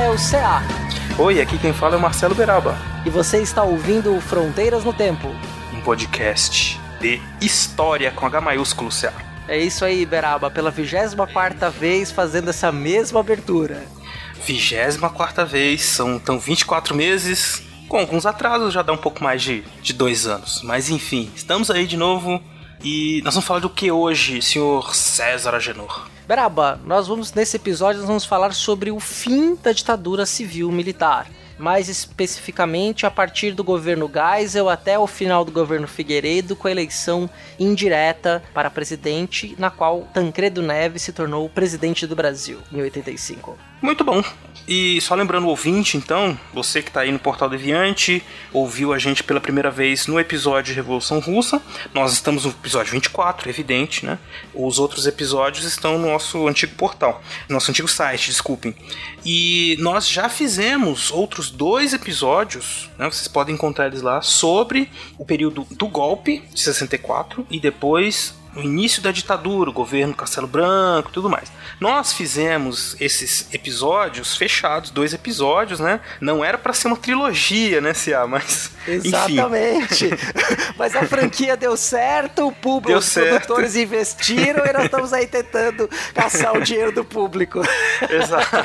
É o CA Oi, aqui quem fala é o Marcelo Beraba, e você está ouvindo Fronteiras no Tempo. um podcast de história com H maiúsculo, CA. É isso aí, Beraba, pela 24 vez fazendo essa mesma abertura. 24 vez, são então 24 meses, com alguns atrasos, já dá um pouco mais de, de dois anos. Mas enfim, estamos aí de novo e nós vamos falar do que hoje, senhor César Agenor? Beraba, nós vamos nesse episódio nós vamos falar sobre o fim da ditadura civil militar. Mais especificamente a partir do governo Geisel até o final do governo Figueiredo, com a eleição indireta para presidente, na qual Tancredo Neves se tornou presidente do Brasil em 85. Muito bom. E só lembrando o ouvinte, então, você que está aí no Portal Deviante, ouviu a gente pela primeira vez no episódio de Revolução Russa. Nós estamos no episódio 24, evidente, né? Os outros episódios estão no nosso antigo portal, nosso antigo site, desculpem. E nós já fizemos outros dois episódios, né? Vocês podem encontrar eles lá, sobre o período do golpe de 64 e depois o início da ditadura, o governo Castelo Branco e tudo mais. Nós fizemos esses episódios fechados, dois episódios, né? Não era pra ser uma trilogia, né, Cia? Mas. Exatamente. Mas a franquia deu certo, o público, Deu os certo. produtores investiram e nós estamos aí tentando caçar o dinheiro do público. Exato.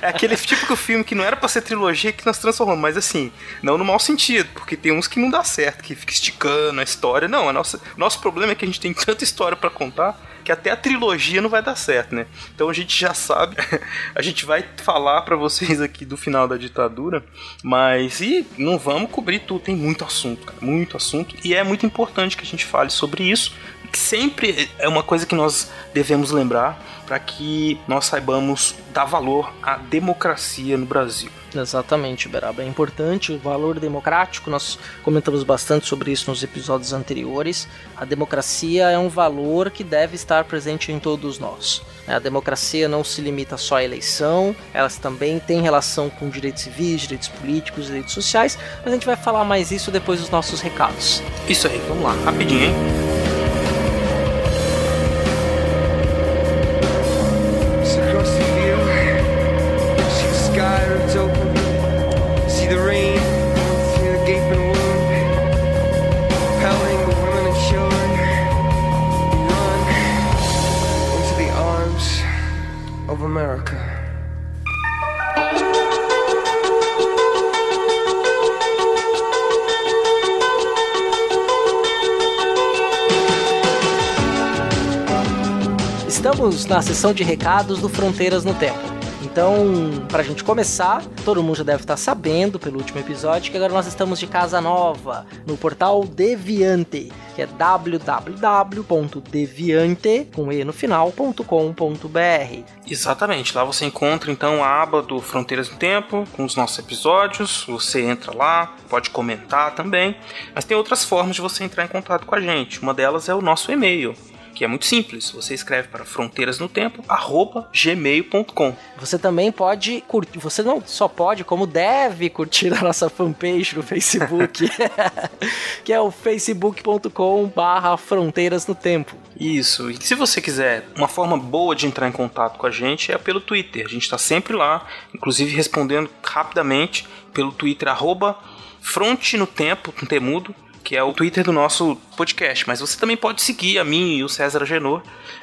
É aquele típico filme que não era pra ser trilogia que nós transformamos, mas assim, não no mau sentido, porque tem uns que não dá certo, que fica esticando a história. Não, a nossa, nosso problema é que a gente tem tanta história pra contar que até a trilogia não vai dar certo, né? Então a gente já sabe, a gente vai falar pra vocês aqui do final da ditadura, mas e não vamos cobrir tudo, tem muito assunto, cara, muito assunto, e é muito importante que a gente fale sobre isso, que sempre é uma coisa que nós devemos lembrar para que nós saibamos dar valor à democracia no Brasil. Exatamente, Beraba. É importante o valor democrático. Nós comentamos bastante sobre isso nos episódios anteriores. A democracia é um valor que deve estar presente em todos nós. A democracia não se limita só à eleição, elas também têm relação com direitos civis, direitos políticos, direitos sociais, mas a gente vai falar mais isso depois dos nossos recados. Isso aí, vamos lá, rapidinho, hein? Estamos na sessão de recados do Fronteiras no Tempo. Então, pra gente começar, todo mundo já deve estar sabendo pelo último episódio que agora nós estamos de casa nova no portal Deviante, que é www.deviante com e no final.com.br. Exatamente, lá você encontra então a aba do Fronteiras no Tempo, com os nossos episódios, você entra lá, pode comentar também, mas tem outras formas de você entrar em contato com a gente, uma delas é o nosso e-mail, que é muito simples, você escreve para fronteirasnotempo@gmail.com. Você também pode curtir, você não só pode, como deve curtir a nossa fanpage no Facebook, que é o facebook.com/barra Fronteiras no Tempo. Isso, e se você quiser uma forma boa de entrar em contato com a gente é pelo Twitter. A gente está sempre lá, inclusive respondendo rapidamente pelo Twitter, arroba fronte no tempo, com temudo, que é o Twitter do nosso podcast. Mas você também pode seguir a mim e o César Agenor.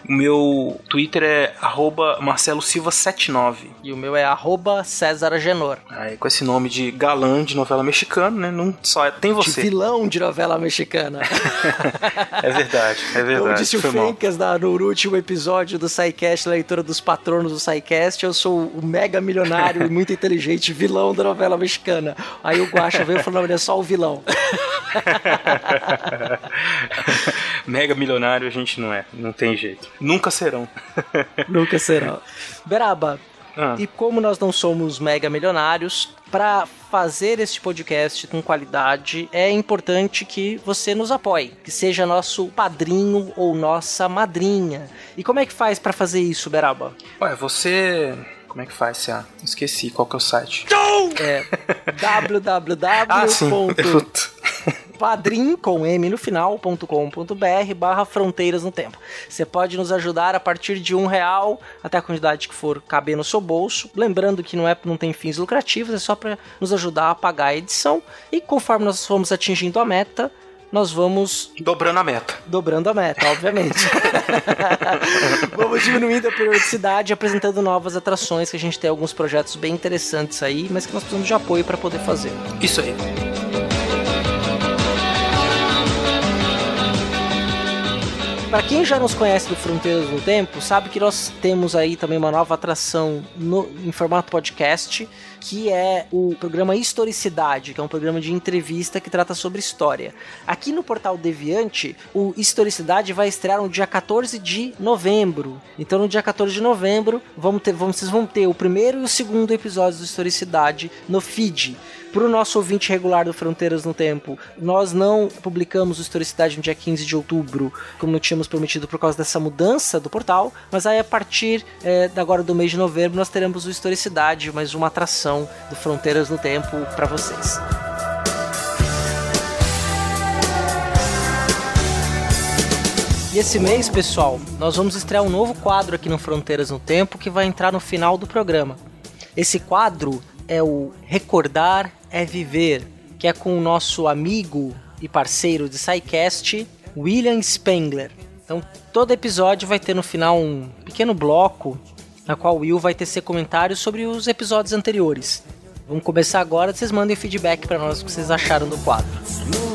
O meu Twitter é arroba Marcelo Silva 79. E o meu é arroba César Agenor. Aí, com esse nome de galã de novela mexicana, né? Não só é- tem De você. vilão de novela mexicana. É verdade, é verdade. Como disse o. Fencas na- no último episódio do SciCast, leitura dos patronos do SciCast, eu sou o mega milionário e muito inteligente vilão da novela mexicana. Aí o Guaxa veio e falou, não, ele é só o vilão. Mega milionário a gente não é, não tem jeito. Nunca serão. Nunca será. Beraba, Ah. e como nós não somos mega milionários, para fazer este podcast com qualidade, é importante que você nos apoie, que seja nosso padrinho ou nossa madrinha. E como é que faz para fazer isso, Beraba? Ué, você. Como é que faz, Cia? Esqueci qual que é o site. É www. Ah, sim. Padrim com M no final.com.br barra fronteiras no tempo. Você pode nos ajudar a partir de um real até a quantidade que for caber no seu bolso. Lembrando que não, é, não tem fins lucrativos, é só para nos ajudar a pagar a edição. E conforme nós formos atingindo a meta, nós vamos Dobrando a meta. dobrando a meta, obviamente. Vamos diminuindo a periodicidade, apresentando novas atrações, que a gente tem alguns projetos bem interessantes aí, mas que nós precisamos de apoio para poder fazer. Isso aí. Para quem já nos conhece do Fronteiras no Tempo, sabe que nós temos aí também uma nova atração no, em formato podcast, que é o programa Historicidade, que é um programa de entrevista que trata sobre história. Aqui no Portal Deviante, o Historicidade vai estrear no dia 14 de novembro. Então, no dia 14 de novembro, vamos ter, vamos, vocês vão ter o primeiro e o segundo episódio do Historicidade no feed. Para o nosso ouvinte regular do Fronteiras no Tempo, nós não publicamos o Historicidade no dia 15 de outubro, como tínhamos prometido por causa dessa mudança do portal, mas aí a partir é, agora do mês de novembro nós teremos o Historicidade, mais uma atração do Fronteiras no Tempo para vocês. E esse mês, pessoal, nós vamos estrear um novo quadro aqui no Fronteiras no Tempo que vai entrar no final do programa. Esse quadro é o Recordar é Viver, que é com o nosso amigo e parceiro de SciCast, William Spengler. Então, todo episódio vai ter no final um pequeno bloco na qual o Will vai tecer comentários sobre os episódios anteriores. Vamos começar agora, vocês mandem feedback para nós o que vocês acharam do quadro.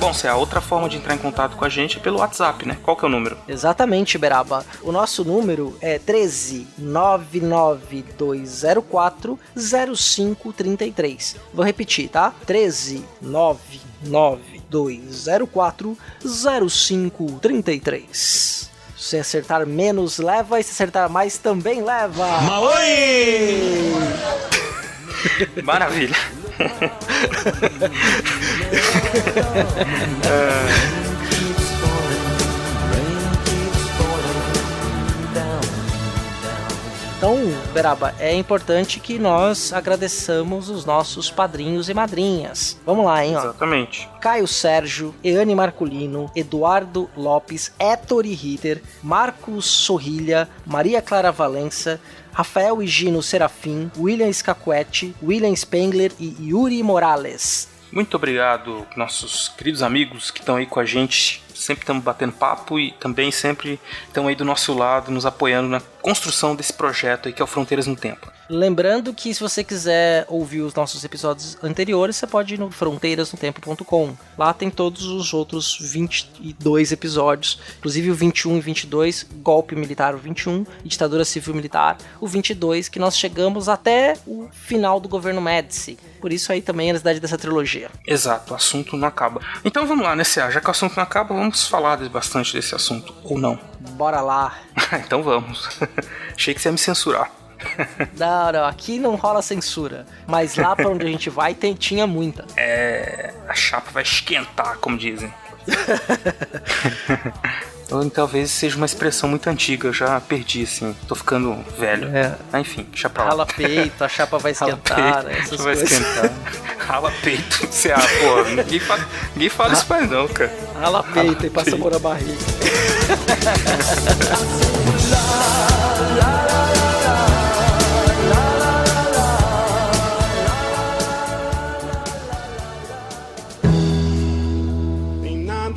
Bom, se a outra forma de entrar em contato com a gente é pelo WhatsApp, né? Qual que é o número? Exatamente, Beraba. O nosso número é 13 99204 0533. Vou repetir, tá? 13 99204 0533. Se acertar menos, leva. E se acertar mais, também leva. Maravilha. Então, Beraba, é importante que nós agradeçamos os nossos padrinhos e madrinhas. Vamos lá, hein, ó. Exatamente. Caio Sérgio, Eane Marculino, Eduardo Lopes, Ettore Ritter, Marcos Sorrilha, Maria Clara Valença, Rafael Higino Serafim, William Scacuete, William Spengler e Yuri Morales. Muito obrigado, nossos queridos amigos que estão aí com a gente. Sempre estamos batendo papo e também sempre estão aí do nosso lado, nos apoiando na construção desse projeto aí que é o Fronteiras no Tempo. Lembrando que se você quiser ouvir os nossos episódios anteriores, você pode ir no fronteirasnotempo.com. Lá tem todos os outros 22 episódios, inclusive o 21 e 22, Golpe Militar o 21 e Ditadura Civil Militar o 22, que nós chegamos até o final do governo Médici. Por isso aí também a necessidade dessa trilogia. Exato, o assunto não acaba. Então vamos lá, né, Cia? Já que o assunto não acaba, vamos falar bastante desse assunto, ou não? Bora lá. então vamos. Achei que você ia me censurar. Não, não, aqui não rola censura. Mas lá pra onde a gente vai tem, tinha muita. É. A chapa vai esquentar, como dizem. Ou talvez seja uma expressão muito antiga, eu já perdi, assim. Tô ficando velho. É. Mas enfim, deixa pra lá. Rala peito, a chapa vai Rala esquentar, né, essas vai coisas. esquentar. Rala peito. Você, ah, pô, ninguém fala, ninguém fala isso mais não, cara. Rala peito e passa peito. amor na barriga.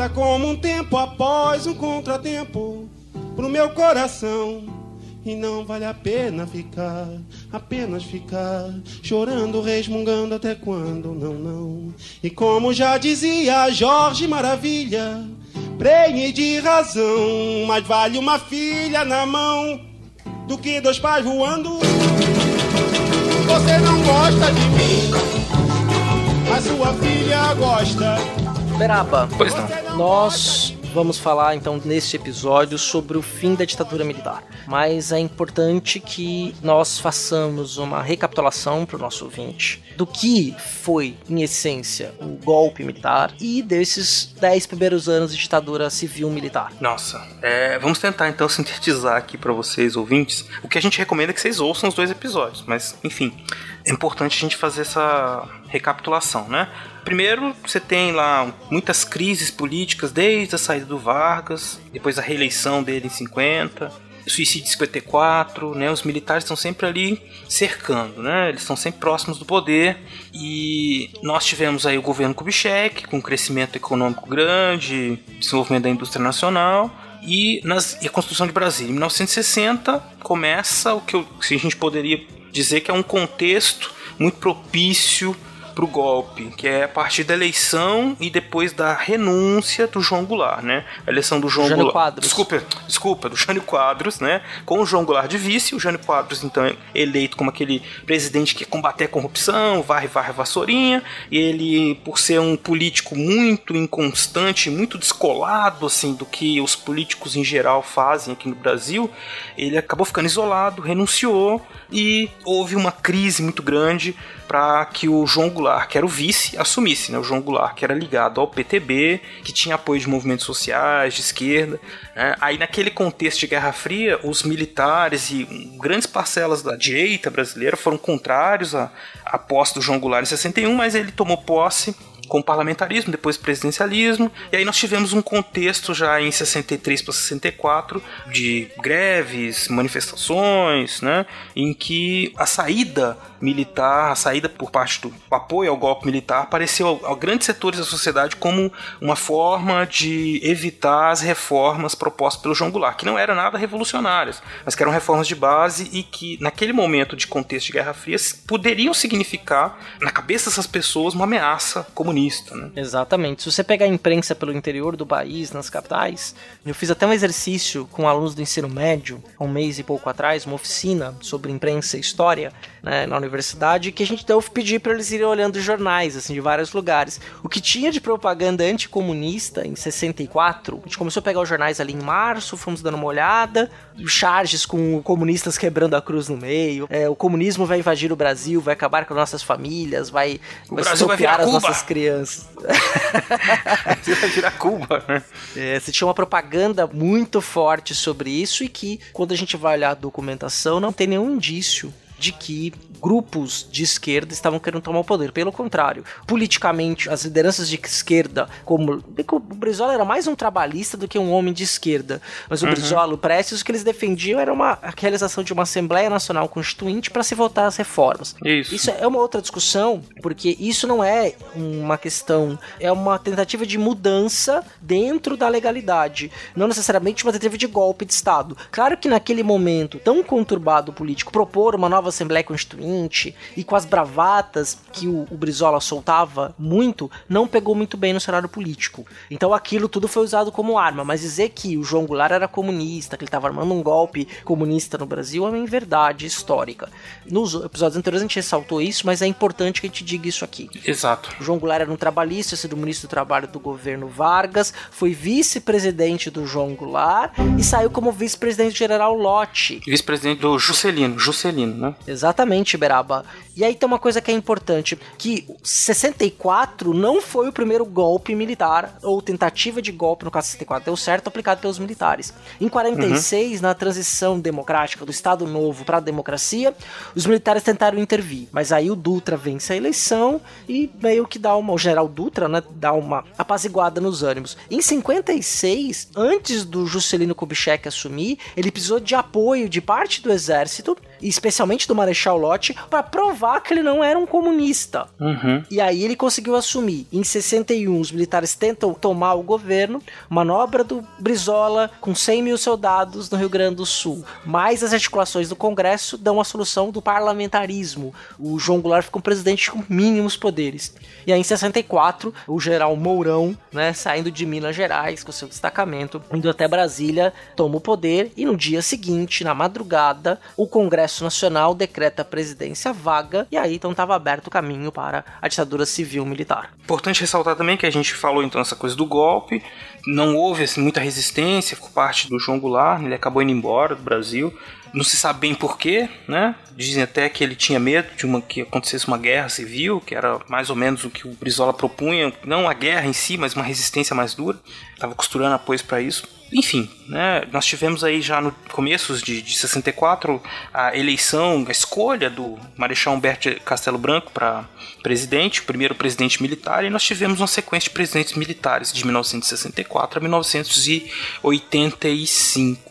volta como um tempo após um contratempo pro meu coração. E não vale a pena ficar, apenas ficar, chorando, resmungando até quando, não, não. E como já dizia Jorge Maravilha, prenhe de razão, mas vale uma filha na mão do que dois pais voando. Você não gosta de mim, mas sua filha gosta. Beraba, Pois não. nós vamos falar então neste episódio sobre o fim da ditadura militar. Mas é importante que nós façamos uma recapitulação para o nosso ouvinte do que foi, em essência, o golpe militar e desses 10 primeiros anos de ditadura civil-militar. Nossa, é, vamos tentar então sintetizar aqui pra vocês, ouvintes. O que a gente recomenda é que vocês ouçam os dois episódios, mas enfim, é importante a gente fazer essa recapitulação, né? Primeiro, você tem lá muitas crises políticas desde a saída do Vargas, depois a reeleição dele em 50, suicídio em 54, né? Os militares estão sempre ali cercando, né? Eles estão sempre próximos do poder e nós tivemos aí o governo Kubitschek com um crescimento econômico grande, desenvolvimento da indústria nacional e, nas, e a construção de Brasília. Em 1960 começa o que, eu, que a gente poderia dizer que é um contexto muito propício para o golpe, que é a partir da eleição e depois da renúncia do João Goulart, né? A eleição do João Jânio Goulart. Quadros. Desculpa, desculpa, do Jânio Quadros, né? Com o João Goulart de vice, o Jânio Quadros então é eleito como aquele presidente que combater a corrupção, varre, varre, vassourinha, e ele, por ser um político muito inconstante, muito descolado, assim, do que os políticos em geral fazem aqui no Brasil, ele acabou ficando isolado, renunciou, e houve uma crise muito grande para que o João Goulart, que era o vice, assumisse, né? O João Goulart, que era ligado ao PTB, que tinha apoio de movimentos sociais, de esquerda. né? Aí, naquele contexto de Guerra Fria, os militares e grandes parcelas da direita brasileira foram contrários à, à posse do João Goulart em 61, mas ele tomou posse com o parlamentarismo, depois presidencialismo, e aí nós tivemos um contexto já em 63 para 64 de greves, manifestações, né, em que a saída militar, a saída por parte do apoio ao golpe militar apareceu a, grandes setores da sociedade como uma forma de evitar as reformas propostas pelo João Goulart, que não eram nada revolucionárias, mas que eram reformas de base e que naquele momento de contexto de Guerra Fria poderiam significar na cabeça dessas pessoas uma ameaça comunista, né? Exatamente. Se você pegar a imprensa pelo interior do país, nas capitais, eu fiz até um exercício com alunos do ensino médio, há um mês e pouco atrás, uma oficina sobre imprensa e história né, na universidade, que a gente deu pedir para eles irem olhando jornais, assim, de vários lugares. O que tinha de propaganda anticomunista em 64, a gente começou a pegar os jornais ali em março, fomos dando uma olhada, charges com comunistas quebrando a cruz no meio, é, o comunismo vai invadir o Brasil, vai acabar com nossas famílias, vai, O vai virar as Cuba. nossas crianças. Você vai virar Cuba, né? É, você tinha uma propaganda muito forte sobre isso e que, quando a gente vai olhar a documentação, não tem nenhum indício de que grupos de esquerda estavam querendo tomar o poder. Pelo contrário, politicamente, as lideranças de esquerda, como o Brizola era mais um trabalhista do que um homem de esquerda, mas o Brizola, o Prestes, o que eles defendiam era uma, a realização de uma Assembleia Nacional Constituinte para se votar as reformas. Isso. Isso é uma outra discussão, porque isso não é uma questão, é uma tentativa de mudança dentro da legalidade, não necessariamente uma tentativa de golpe de Estado. Claro que naquele momento tão conturbado político, propor uma nova Assembleia Constituinte e com as bravatas que o, o Brizola soltava muito, não pegou muito bem no cenário político. Então aquilo tudo foi usado como arma, mas dizer que o João Goulart era comunista, que ele estava armando um golpe comunista no Brasil é uma verdade histórica. Nos episódios anteriores a gente ressaltou isso, mas é importante que a gente diga isso aqui. Exato. O João Goulart era um trabalhista, sido ministro do Trabalho do governo Vargas, foi vice-presidente do João Goulart e saiu como vice-presidente do general Lott. Vice-presidente do Juscelino, Juscelino, né? Exatamente, Beraba. E aí tem uma coisa que é importante, que 64 não foi o primeiro golpe militar, ou tentativa de golpe, no caso 64, deu certo, aplicado pelos militares. Em 46, na transição democrática do Estado Novo para a democracia, os militares tentaram intervir, mas aí o Dutra vence a eleição e meio que dá uma, o general Dutra, né, dá uma apaziguada nos ânimos. Em 56, antes do Juscelino Kubitschek assumir, ele precisou de apoio de parte do exército especialmente do Marechal Lott, para provar que ele não era um comunista. Uhum. E aí ele conseguiu assumir. Em 61, os militares tentam tomar o governo, manobra do Brizola com 100 mil soldados no Rio Grande do Sul. Mais as articulações do Congresso dão a solução do parlamentarismo. O João Goulart fica um presidente com mínimos poderes. E aí em 64, o general Mourão, né, saindo de Minas Gerais com seu destacamento, indo até Brasília, toma o poder e no dia seguinte, na madrugada, o Congresso Nacional decreta a presidência vaga e aí então estava aberto o caminho para a ditadura civil militar. Importante ressaltar também que a gente falou então essa coisa do golpe, não houve assim, muita resistência por parte do João Goulart, ele acabou indo embora do Brasil. Não se sabe bem porquê, né? Dizem até que ele tinha medo de uma, que acontecesse uma guerra civil, que era mais ou menos o que o Brizola propunha, não a guerra em si, mas uma resistência mais dura. Estava costurando apoios para isso. Enfim, né, nós tivemos aí já no começos de, de 64 a eleição, a escolha do Marechal Humberto Castelo Branco para presidente, o primeiro presidente militar, e nós tivemos uma sequência de presidentes militares de 1964 a 1985.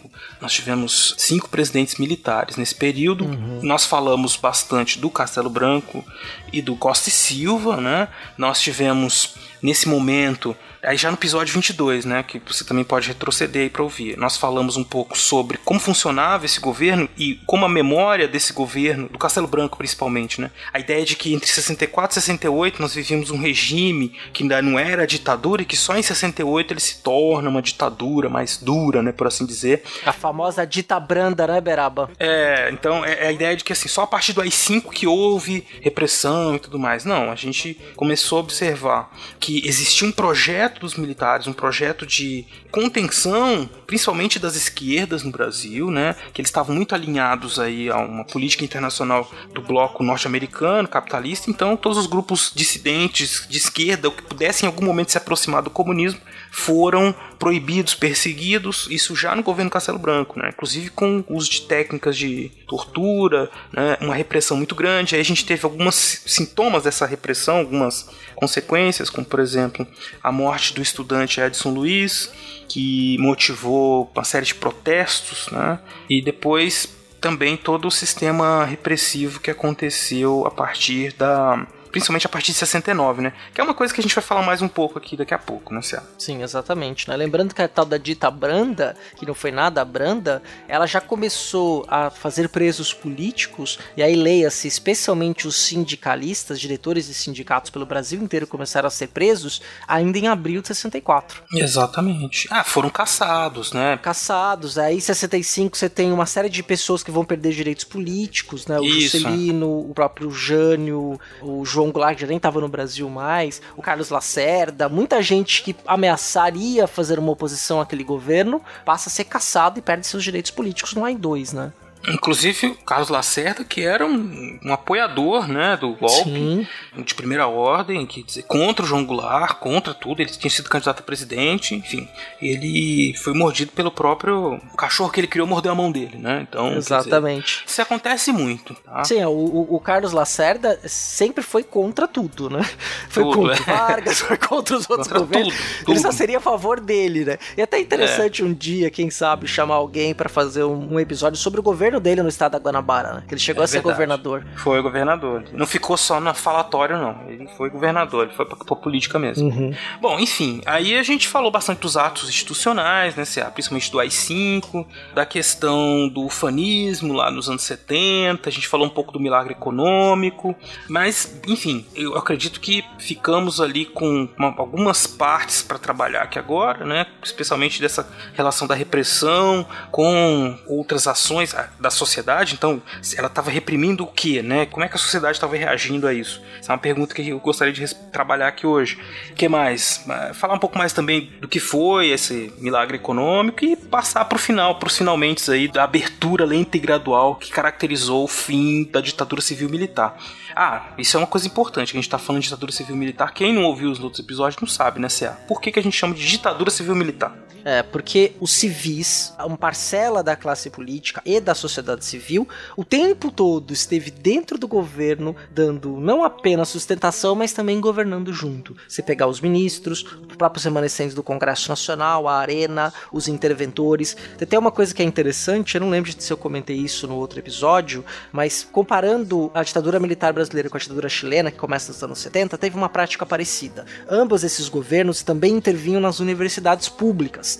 Nós tivemos cinco presidentes militares nesse período. Uhum. Nós falamos bastante do Castelo Branco e do Costa e Silva, né? Nós tivemos nesse momento Aí já no episódio 22, né, que você também pode retroceder aí para ouvir, nós falamos um pouco sobre como funcionava esse governo e como a memória desse governo, do Castelo Branco principalmente, né, a ideia de que entre 64 e 68 nós vivíamos um regime que ainda não era ditadura e que só em 68 ele se torna uma ditadura mais dura, né, por assim dizer. A famosa dita branda, né, Beraba? É, então é, é a ideia de que assim, só a partir do AI-5 que houve repressão e tudo mais. Não, a gente começou a observar que existia um projeto dos militares, um projeto de contenção, principalmente das esquerdas no Brasil, né? Que eles estavam muito alinhados aí a uma política internacional do bloco norte-americano, capitalista. Então, todos os grupos dissidentes de esquerda, que pudessem em algum momento se aproximar do comunismo, foram proibidos, perseguidos, isso já no governo Castelo Branco, né? inclusive com uso de técnicas de tortura, né? uma repressão muito grande. Aí a gente teve alguns sintomas dessa repressão, algumas consequências, como por exemplo a morte do estudante Edson Luiz, que motivou uma série de protestos, né? e depois também todo o sistema repressivo que aconteceu a partir da principalmente a partir de 69, né? Que é uma coisa que a gente vai falar mais um pouco aqui daqui a pouco, né, Céu? Sim, exatamente. Né? Lembrando que a tal da dita branda, que não foi nada branda, ela já começou a fazer presos políticos, e aí leia-se, especialmente os sindicalistas, diretores de sindicatos pelo Brasil inteiro começaram a ser presos ainda em abril de 64. Exatamente. Ah, foram caçados, né? Caçados. Aí em 65 você tem uma série de pessoas que vão perder direitos políticos, né? O Isso. Juscelino, o próprio Jânio, o João Goulart já nem estava no Brasil mais, o Carlos Lacerda, muita gente que ameaçaria fazer uma oposição àquele governo passa a ser caçado e perde seus direitos políticos no AI-2, né? Inclusive o Carlos Lacerda, que era um, um apoiador né, do golpe Sim. de primeira ordem, que dizer, contra o João Goulart, contra tudo, ele tinha sido candidato a presidente, enfim. Ele foi mordido pelo próprio cachorro que ele criou, mordeu a mão dele, né? Então, quer dizer, Exatamente. isso acontece muito, tá? Sim, o, o- o Carlos Lacerda sempre foi contra tudo, né? Foi Tudo, contra é. Vargas, foi contra os outros Contra governos. tudo, Ele só tudo. seria a favor dele, né? E até interessante um dia, quem sabe, chamar alguém pra fazer um, um episódio sobre o governo dele no estado da Guanabara, né? Que ele chegou É a ser verdade. governador. Foi governador. Não ficou só na falatório, não. Ele foi governador, ele foi pra, pra política mesmo. Uhum. Bom, enfim, aí a gente falou bastante dos atos institucionais, né, principalmente do AI-5, da questão do ufanismo lá nos anos 70, a gente falou um pouco do milagre econômico, mas, enfim, eu acredito que ficamos ali com uma- algumas partes para trabalhar aqui agora, né, especialmente dessa relação da repressão com outras ações da sociedade, então, ela estava reprimindo o quê, né, como é que a sociedade estava reagindo a isso? Essa é uma pergunta que eu gostaria de trabalhar aqui hoje. O que mais? Falar um pouco mais também do que foi esse milagre econômico e passar para o final, para os finalmente aí da abertura lenta e gradual que caracterizou o fim da ditadura civil-militar. Ah, isso é uma coisa importante, que a gente está falando de ditadura civil-militar. Quem não ouviu os outros episódios não sabe, né, CA? Por que, que a gente chama de ditadura civil-militar? É, porque os civis, uma parcela da classe política e da sociedade civil, o tempo todo esteve dentro do governo, dando não apenas sustentação, mas também governando junto. Você pegar os ministros, os próprios remanescentes do Congresso Nacional, a Arena, os interventores. Tem até uma coisa que é interessante, eu não lembro se eu comentei isso no outro episódio, mas comparando a ditadura militar brasileira com a ditadura chilena, que começa nos anos 70, teve uma prática parecida. Ambos esses governos também intervinham nas universidades públicas.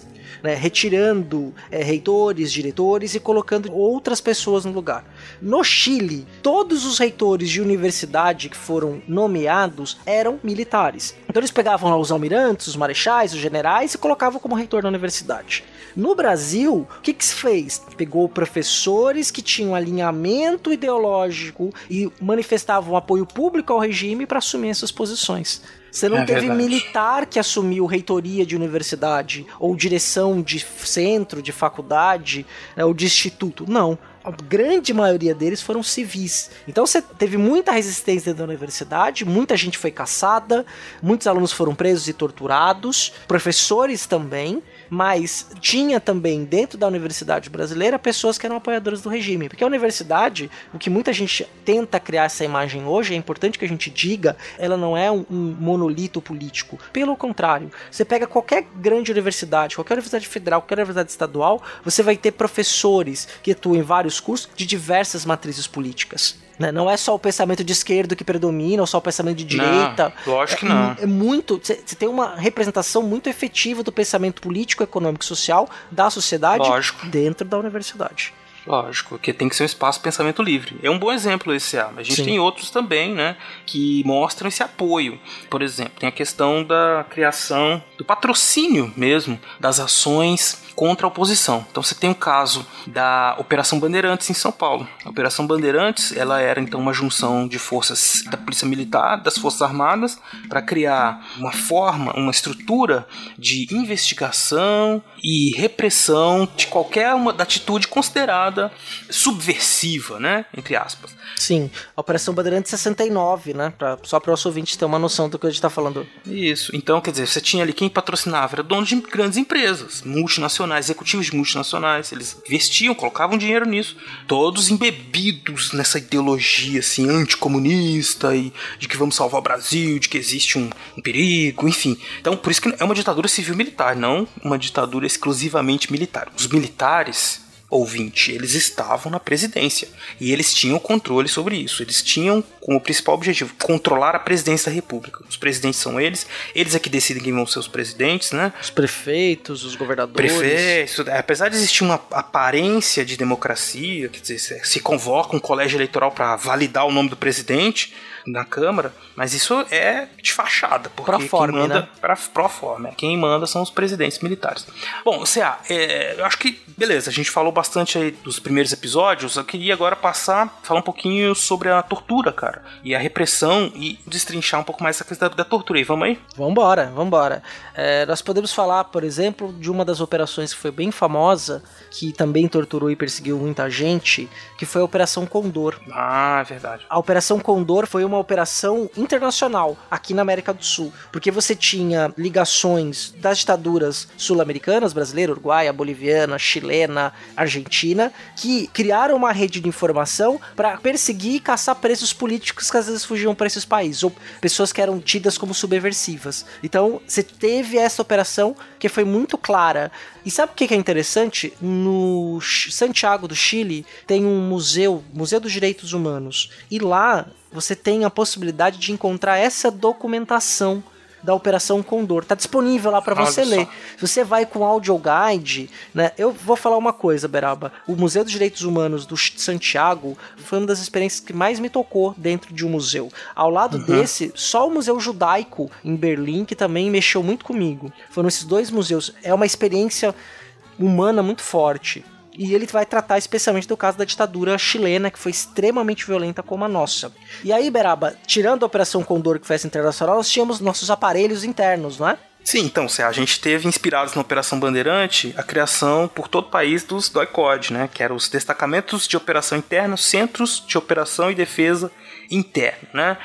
Né, retirando é, reitores, diretores e colocando outras pessoas no lugar. No Chile, todos os reitores de universidade que foram nomeados eram militares. Então eles pegavam lá os almirantes, os marechais, os generais e colocavam como reitor na universidade. No Brasil, o que, que se fez? Pegou professores que tinham alinhamento ideológico e manifestavam apoio público ao regime para assumir essas posições. Você não É teve verdade. militar que assumiu reitoria de universidade, ou direção de centro, de faculdade, né, ou de instituto. Não. A grande maioria deles foram civis. Então você teve muita resistência dentro da universidade, muita gente foi caçada, muitos alunos foram presos e torturados, professores também, mas tinha também dentro da universidade brasileira pessoas que eram apoiadoras do regime. Porque a universidade, o que muita gente tenta criar essa imagem hoje, é importante que a gente diga, ela não é um, um monolito político. Pelo contrário, você pega qualquer grande universidade, qualquer universidade federal, qualquer universidade estadual, você vai ter professores que atuam em vários cursos de diversas matrizes políticas. Né? Não é só o pensamento de esquerda que predomina, ou só o pensamento de direita. Não, lógico que É- não. É muito. Você tem uma representação muito efetiva do pensamento político, econômico e social da sociedade Lógico. dentro da universidade. Lógico, que tem que ser um espaço de pensamento livre. É um bom exemplo esse A, mas a gente Sim. tem outros também, né, que mostram esse apoio. Por exemplo, tem a questão da criação, do patrocínio mesmo, das ações contra a oposição. Então você tem o caso da Operação Bandeirantes em São Paulo. A Operação Bandeirantes, ela era então uma junção de forças da Polícia Militar, das Forças Armadas, para criar uma forma, uma estrutura de investigação e repressão de qualquer uma da atitude considerada subversiva, né, entre aspas. Sim, a Operação Bandeirante 69, né? Pra, só para o nosso ouvinte ter uma noção do que a gente tá falando. Isso. Então, quer dizer, você tinha ali quem patrocinava, era dono de grandes empresas, multinacionais, executivos de multinacionais. Eles investiam, colocavam dinheiro nisso. Todos embebidos nessa ideologia, assim, anticomunista e de que vamos salvar o Brasil, de que existe um, um perigo, enfim. Então, por isso que é uma ditadura civil-militar, não uma ditadura exclusivamente militar. Os militares ouvinte, eles estavam na presidência e eles tinham controle sobre isso. Eles tinham como principal objetivo controlar a presidência da República. Os presidentes são eles, eles é que decidem quem vão ser os presidentes, né? Os prefeitos, os governadores. Prefeitos, apesar de existir uma aparência de democracia, quer dizer, se- se convoca um colégio eleitoral para validar o nome do presidente na Câmara, mas isso é de fachada, porque Proforme, quem manda né? pra, pro forma, é. quem manda são os presidentes militares. Bom, CA, é, eu acho que beleza, a gente falou bastante aí dos primeiros episódios, eu queria agora passar, falar um pouquinho sobre a tortura, cara, e a repressão e destrinchar um pouco mais essa questão da, da tortura aí, vamos aí? Vambora, vambora. É, nós podemos falar, por exemplo, de uma das operações que foi bem famosa, que também torturou e perseguiu muita gente, que foi a Operação Condor. Ah, é verdade. A Operação Condor foi uma operação internacional aqui na América do Sul, porque você tinha ligações das ditaduras sul-americanas, brasileira, uruguaia, boliviana, chilena, argentina, que criaram uma rede de informação para perseguir e caçar presos políticos que às vezes fugiam para esses países, ou pessoas que eram tidas como subversivas. Então, você teve essa operação que foi muito clara. E sabe o que é interessante? No Santiago do Chile tem um museu, Museu dos Direitos Humanos, e lá você tem a possibilidade de encontrar essa documentação da Operação Condor. Tá disponível lá para você ler. Se você vai com audio guide, né? Eu vou falar uma coisa, Beraba. O Museu dos Direitos Humanos do Santiago foi uma das experiências que mais me tocou dentro de um museu. Ao lado desse, só o Museu Judaico em Berlim que também mexeu muito comigo. Foram esses dois museus. É uma experiência humana muito forte. E ele vai tratar especialmente do caso da ditadura chilena, que foi extremamente violenta como a nossa. E aí, Beraba, tirando a Operação Condor, que foi essa internacional, nós tínhamos nossos aparelhos internos, não é? Sim, então, a gente teve inspirados na Operação Bandeirante a criação por todo o país dos DOICOD, né, que eram os destacamentos de operação interna, centros de operação e defesa interna, né?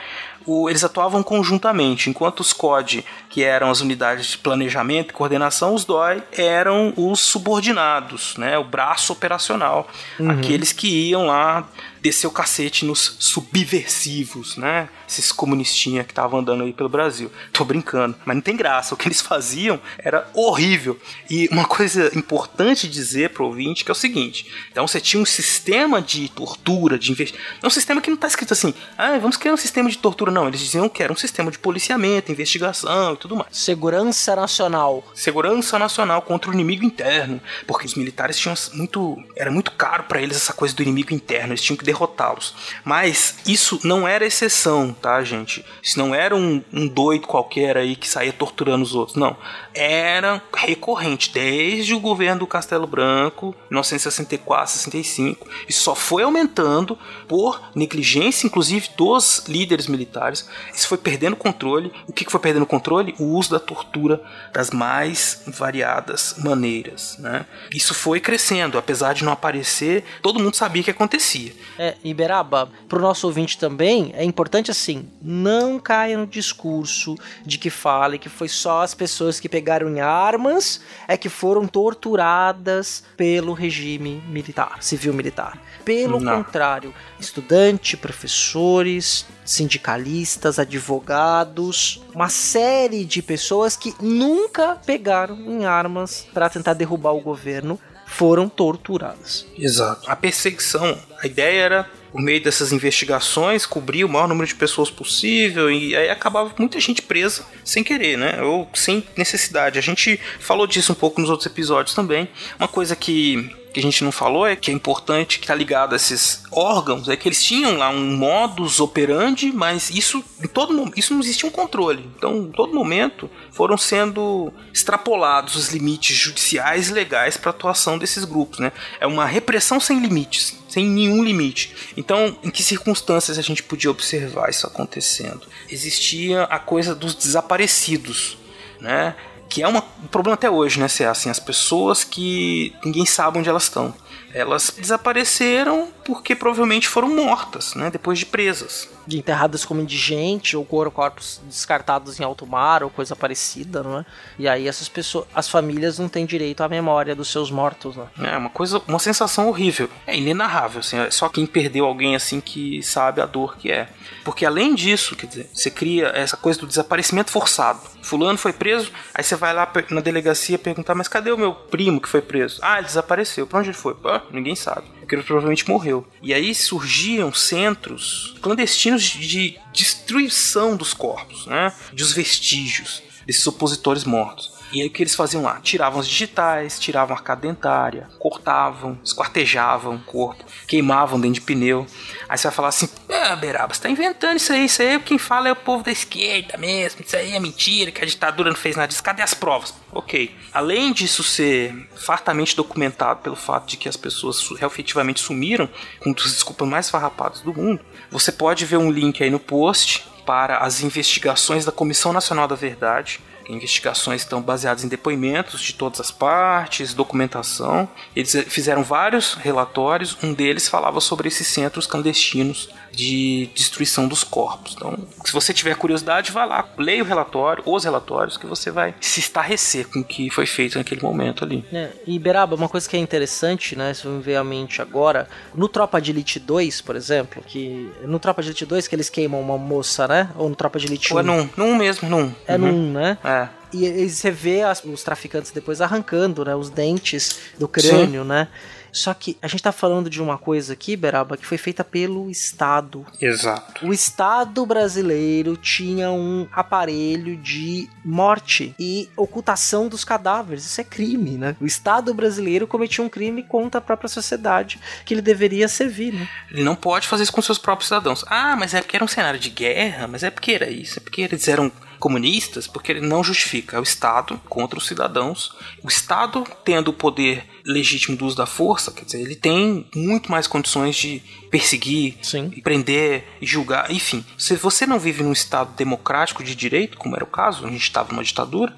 O, eles atuavam conjuntamente, enquanto os COD, que eram as unidades de planejamento e coordenação, os DOI eram os subordinados, né, o braço operacional, uhum. aqueles que iam lá descer o cacete nos subversivos, né? Esses comunistinhas que estavam andando aí pelo Brasil. Tô brincando, mas não tem graça. O que eles faziam era horrível. E uma coisa importante dizer pro ouvinte que é o seguinte: então você tinha um sistema de tortura, de investimento. É um sistema que não tá escrito assim, ah, vamos criar um sistema de tortura. Não, eles diziam que era um sistema de policiamento, investigação e tudo mais. Segurança nacional. Segurança nacional contra o inimigo interno. Porque os militares tinham muito. Era muito caro para eles essa coisa do inimigo interno. Eles tinham que derrotá-los. Mas isso não era exceção, tá, gente? Isso não era um, um doido qualquer aí que saía torturando os outros. Não. Era recorrente desde o governo do Castelo Branco, 1964, 65. E só foi aumentando por negligência, inclusive, dos líderes militares. Isso foi perdendo controle. O que foi perdendo controle? O uso da tortura das mais variadas maneiras. Né? Isso foi crescendo, apesar de não aparecer, todo mundo sabia que acontecia. É, Iberaba, pro nosso ouvinte também, é importante assim, não caia no discurso de que fale que foi só as pessoas que pegaram em armas é que foram torturadas pelo regime militar, civil militar. Pelo não. contrário, estudante, professores, sindicalistas, advogados, uma série de pessoas que nunca pegaram em armas para tentar derrubar o governo foram torturadas. Exato. A perseguição, a ideia era por meio dessas investigações, cobrir o maior número de pessoas possível e aí acabava muita gente presa sem querer, né? Ou sem necessidade. A gente falou disso um pouco nos outros episódios também. Uma coisa que que a gente não falou é que é importante que tá ligado a esses órgãos é que eles tinham lá um modus operandi, mas isso em todo isso não existia um controle. Então, em todo momento foram sendo extrapolados os limites judiciais e legais para atuação desses grupos, né? É uma repressão sem limites, sem nenhum limite. Então, em que circunstâncias a gente podia observar isso acontecendo? Existia a coisa dos desaparecidos, né? Que é uma, um problema até hoje, né? Se é assim, as pessoas que ninguém sabe onde elas estão. Elas desapareceram porque provavelmente foram mortas, né? Depois de presas de enterradas como indigente ou corpos descartados em alto mar ou coisa parecida, não é? E aí essas pessoas, as famílias não têm direito à memória dos seus mortos, né? É uma coisa, uma sensação horrível. É inenarrável, assim, é só quem perdeu alguém assim que sabe a dor que é. Porque além disso, quer dizer, você cria essa coisa do desaparecimento forçado. Fulano foi preso, aí você vai lá na delegacia perguntar, mas cadê o meu primo que foi preso? Ah, ele desapareceu. Pra onde ele foi? Ninguém sabe. Ele provavelmente morreu. E aí surgiam centros clandestinos de destruição dos corpos, né? Dos vestígios desses opositores mortos. E aí o que eles faziam lá? Tiravam os digitais, tiravam a arcada dentária, cortavam, esquartejavam o corpo, queimavam dentro de pneu. Aí você vai falar assim: Ah, Beraba, você tá inventando isso aí, isso aí quem fala é o povo da esquerda mesmo, isso aí é mentira, que a ditadura não fez nada disso. Cadê as provas? Ok. Além disso ser fartamente documentado pelo fato de que as pessoas efetivamente sumiram, com os desculpas mais farrapados do mundo, você pode ver um link aí no post para as investigações da Comissão Nacional da Verdade, investigações estão baseadas em depoimentos de todas as partes, documentação. Eles fizeram vários relatórios, um deles falava sobre esses centros clandestinos de destruição dos corpos. Então, se você tiver curiosidade, vá lá, leia o relatório, os relatórios, que você vai se estarrecer com o que foi feito naquele momento ali. É, e Beraba, uma coisa que é interessante, né, se me ver a mente agora, no Tropa de Elite 2, por exemplo, que no Tropa de Elite 2 que eles queimam uma moça, né? Ou no Tropa de Elite 1? Ou é num, num mesmo, num. É uhum. num, né? É. E, você vê as, os traficantes depois arrancando, né, os dentes do crânio, Sim. né? Só que a gente tá falando de uma coisa aqui, Beraba, que foi feita pelo Estado. Exato. O Estado brasileiro tinha um aparelho de morte e ocultação dos cadáveres. Isso é crime, né? O Estado brasileiro cometia um crime contra a própria sociedade que ele deveria servir, né? Ele não pode fazer isso com seus próprios cidadãos. Ah, mas é porque era um cenário de guerra, mas é porque era isso, é porque eles eram comunistas, porque ele não justifica é o Estado contra os cidadãos. O Estado tendo o poder legítimo do uso da força, quer dizer, ele tem muito mais condições de perseguir, Sim. prender, julgar, enfim. Se você não vive num Estado democrático de direito, como era o caso, a gente estava numa ditadura,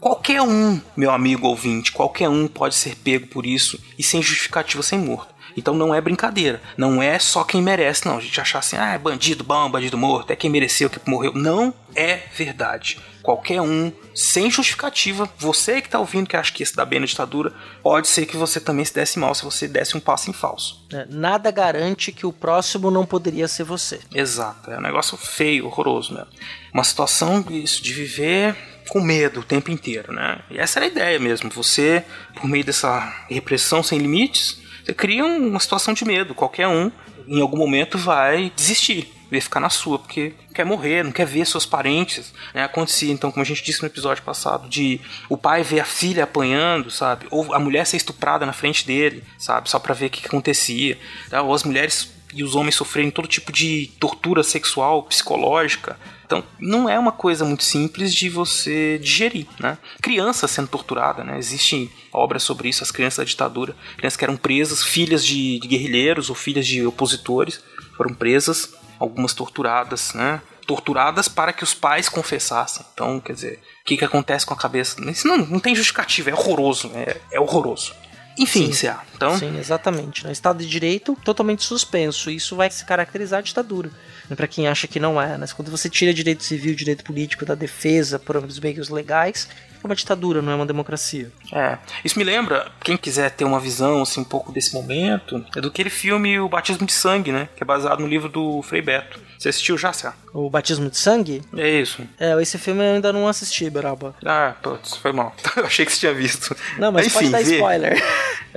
qualquer um, meu amigo ouvinte, qualquer um pode ser pego por isso e sem justificativa ser morto. Então não é brincadeira. Não é só quem merece, não. A gente achar assim, ah, é bandido bom, bandido morto, é quem mereceu, que morreu. Não é verdade. Qualquer um, sem justificativa, você que tá ouvindo que acha que se dar bem na ditadura, pode ser que você também se desse mal se você desse um passo em falso. É, Nada garante que o próximo não poderia ser você. Exato. É um negócio feio, horroroso mesmo. Uma situação isso, de viver com medo o tempo inteiro, né? E essa era a ideia mesmo. Você, por meio dessa repressão sem limites, cria uma situação de medo. Qualquer um, em algum momento, vai desistir. Vai ficar na sua, porque quer morrer, não quer ver seus parentes. Né? Acontecia, então, como a gente disse no episódio passado, de o pai ver a filha apanhando, sabe? Ou a mulher ser estuprada na frente dele, sabe? Só pra ver o que que acontecia. Tá? Ou as mulheres e os homens sofrerem todo tipo de tortura sexual, psicológica. Então, não é uma coisa muito simples de você digerir, né? Criança sendo torturada, né? Existem obras sobre isso, as crianças da ditadura, crianças que eram presas, filhas de, de guerrilheiros ou filhas de opositores, foram presas, algumas torturadas, né? Torturadas para que os pais confessassem. Então, quer dizer, o que, que acontece com a cabeça? Isso não, não tem justificativa, é horroroso, é, é horroroso. Enfim, Sim. CA, então... Sim, exatamente. No Estado de Direito, totalmente suspenso. Isso vai se caracterizar a ditadura. Para quem acha que não é, né? Quando você tira direito civil, direito político da defesa por os meios legais, é uma ditadura, não é uma democracia. É, isso me lembra, quem quiser ter uma visão assim, um pouco desse momento, é do aquele filme O Batismo de Sangue, né? Que é baseado no livro do Frei Beto. Você assistiu já, Cé? O Batismo de Sangue? É isso. É, esse filme eu ainda não assisti, Beraba. Ah, putz, foi mal. Eu achei que você tinha visto. Não, mas pode dar spoiler.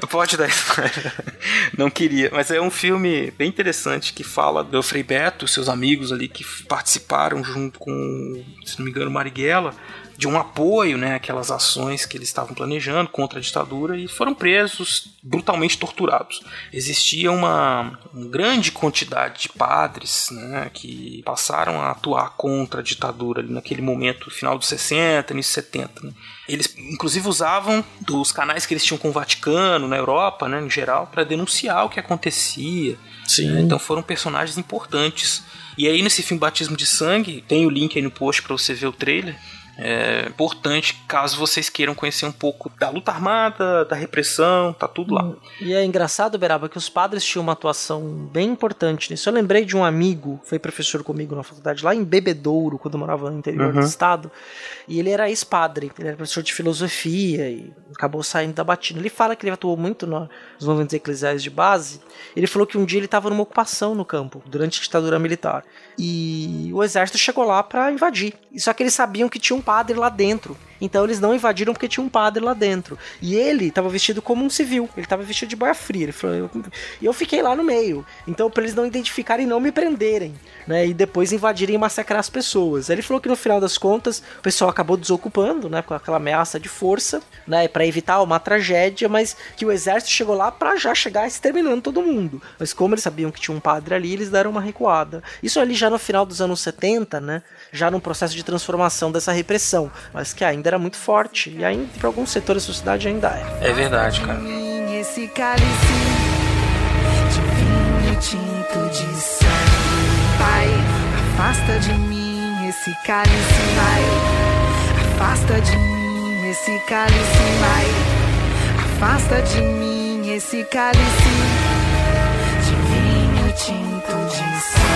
Pode dar spoiler. Não queria. Mas é um filme bem interessante que fala do Frei Beto, seus amigos ali que participaram junto com, se não me engano, Marighella, de um apoio, né, aquelas ações que eles estavam planejando contra a ditadura e foram presos, brutalmente torturados. Existia uma, uma grande quantidade de padres, né, que passaram a atuar contra a ditadura ali naquele momento, final dos 60, início dos 70, né. Eles, inclusive, usavam dos canais que eles tinham com o Vaticano, na Europa, né, em geral, para denunciar o que acontecia. Sim. Então foram personagens importantes. E aí, nesse filme Batismo de Sangue, tem o link aí no post para você ver o trailer. É importante caso vocês queiram conhecer um pouco da luta armada, da repressão, tá tudo lá. E é engraçado, Beraba, que os padres tinham uma atuação bem importante nisso. Eu lembrei de um amigo, foi professor comigo na faculdade, lá em Bebedouro, quando eu morava no interior do estado. E ele era ex-padre, ele era professor de filosofia e acabou saindo da batina. Ele fala que ele atuou muito nos movimentos eclesiais de base. Ele falou que um dia ele estava numa ocupação no campo, durante a ditadura militar. E o exército chegou lá para invadir. Só que eles sabiam que tinha um padre lá dentro. Então eles não invadiram porque tinha um padre lá dentro. E ele estava vestido como um civil. Ele estava vestido de boia fria. Falou, e eu fiquei lá no meio. Então, para eles não identificarem e não me prenderem. Né, e depois invadirem e massacrar as pessoas. Ele falou que no final das contas o pessoal acabou desocupando, né, com aquela ameaça de força, né, para evitar uma tragédia, mas que o exército chegou lá para já chegar exterminando todo mundo. Mas como eles sabiam que tinha um padre ali, eles deram uma recuada. Isso ali já no final dos anos 70, né, já num processo de transformação dessa repressão, mas que ainda era muito forte e ainda para alguns setores da sociedade ainda é. É verdade, cara. mim esse cálice de vinho tinto de sangue. Pai, afasta de mim esse cálice, Pai. Afasta de mim esse cálice, Pai. Afasta de mim esse cálice de vinho tinto de sangue.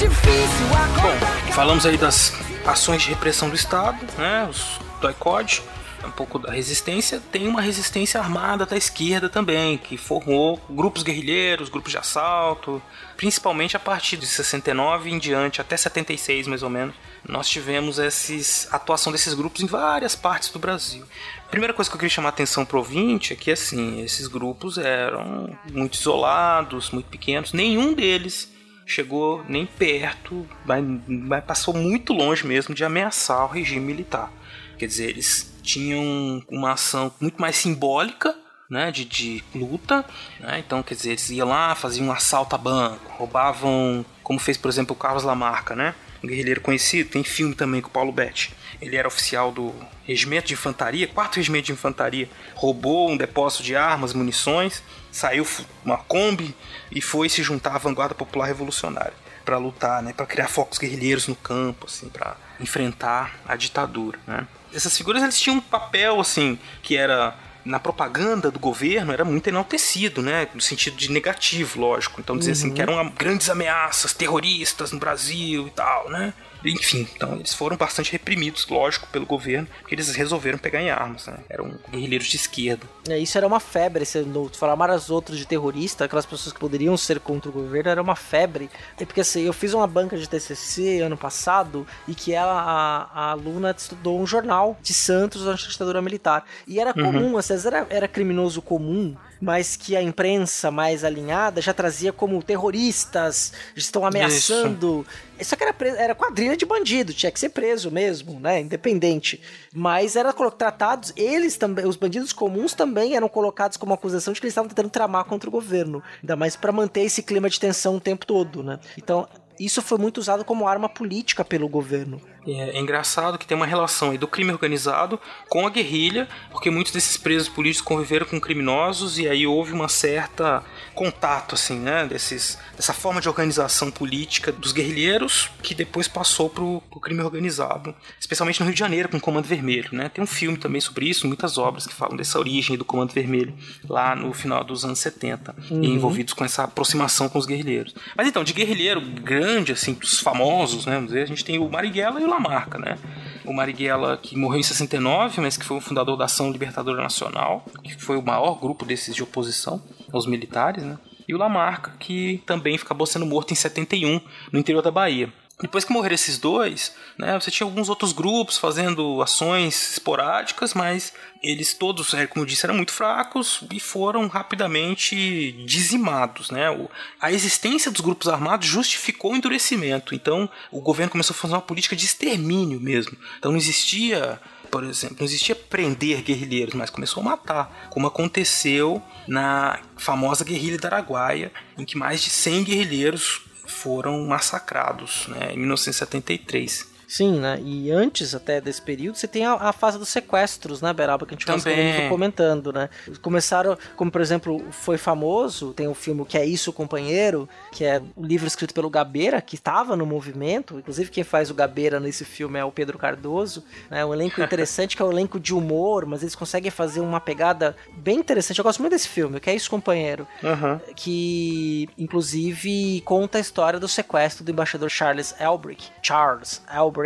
É difícil acordar. Falamos aí das ações de repressão do Estado, né? Os doicode, um pouco da resistência. Tem uma resistência armada da esquerda também, que formou grupos guerrilheiros, grupos de assalto, principalmente a partir de 69 em diante, até 76 mais ou menos. Nós tivemos esses, a atuação desses grupos em várias partes do Brasil. A primeira coisa que eu queria chamar a atenção pro ouvinte é que, assim, esses grupos eram muito isolados, muito pequenos. Nenhum deles chegou nem perto, mas, mas passou muito longe mesmo de ameaçar o regime militar. Quer dizer, eles tinham uma ação muito mais simbólica, né, de, de luta, né, então quer dizer, eles iam lá, faziam um assalto a banco, roubavam, como fez por exemplo o Carlos Lamarca, né, um guerrilheiro conhecido, tem filme também com o Paulo Betti. Ele era oficial do regimento de infantaria, quarto regimento de infantaria, roubou um depósito de armas, munições, saiu uma Kombi e foi se juntar à vanguarda popular revolucionária para lutar, né, para criar focos guerrilheiros no campo, assim, para enfrentar a ditadura, né? Essas figuras eles tinham um papel assim que era na propaganda do governo era muito enaltecido, né? No sentido de negativo, lógico. Então dizer assim Uhum. que eram grandes ameaças terroristas no Brasil e tal, né? Enfim, então eles foram bastante reprimidos, lógico, pelo governo, porque eles resolveram pegar em armas, né? Eram guerrilheiros de esquerda. É, isso era uma febre, se falar mais outros de terrorista, aquelas pessoas que poderiam ser contra o governo, era uma febre. É porque assim, eu fiz uma banca de TCC ano passado e que ela, a, a aluna estudou um jornal de Santos durante a ditadura militar. E era Uhum. comum, às vezes era, era criminoso comum, mas que a imprensa mais alinhada já trazia como terroristas, estão ameaçando. Só que era, era quadrilha de bandido, tinha que ser preso mesmo, né? Independente. Mas era tratados, eles também, os bandidos comuns também eram colocados como acusação de que eles estavam tentando tramar contra o governo. Ainda mais para manter esse clima de tensão o tempo todo, né? Então, isso foi muito usado como arma política pelo governo. É, é engraçado que tem uma relação aí do crime organizado com a guerrilha, porque muitos desses presos políticos conviveram com criminosos e aí houve uma certa contato assim, né, desses dessa forma de organização política dos guerrilheiros que depois passou pro, pro crime organizado, especialmente no Rio de Janeiro com o Comando Vermelho, né? Tem um filme também sobre isso, muitas obras que falam dessa origem do Comando Vermelho lá no final dos anos 70, Uhum. e envolvidos com essa aproximação com os guerrilheiros. Mas então, de guerrilheiro grande assim, dos famosos, né, vamos dizer, a gente tem o Marighella e o Lamarca, né? O Marighella que morreu em 69, mas que foi o fundador da Ação Libertadora Nacional, que foi o maior grupo desses de oposição aos militares, né? E o Lamarca, que também acabou sendo morto em 71, no interior da Bahia. Depois que morreram esses dois, né, você tinha alguns outros grupos fazendo ações esporádicas, mas eles todos, como eu disse, eram muito fracos e foram rapidamente dizimados. Né? A existência dos grupos armados justificou o endurecimento. Então, o governo começou a fazer uma política de extermínio mesmo. Então, não existia por exemplo, não existia prender guerrilheiros, mas começou a matar, como aconteceu na famosa guerrilha da Araguaia, em que mais de 100 guerrilheiros foram massacrados né, em 1973. Sim, né? E antes até desse período, você tem a, a fase dos sequestros, né, Beraba, que a gente Também. comentando, né? Começaram, como por exemplo, foi famoso, tem o filme Que é Isso, Companheiro, que é um livro escrito pelo Gabeira, que estava no movimento, inclusive quem faz o Gabeira nesse filme é o Pedro Cardoso, né? Um elenco interessante, que é um elenco de humor, mas eles conseguem fazer uma pegada bem interessante. Eu gosto muito desse filme, Que é Isso, Companheiro, que inclusive conta a história do sequestro do embaixador Charles Elbrick, Charles Elbrick,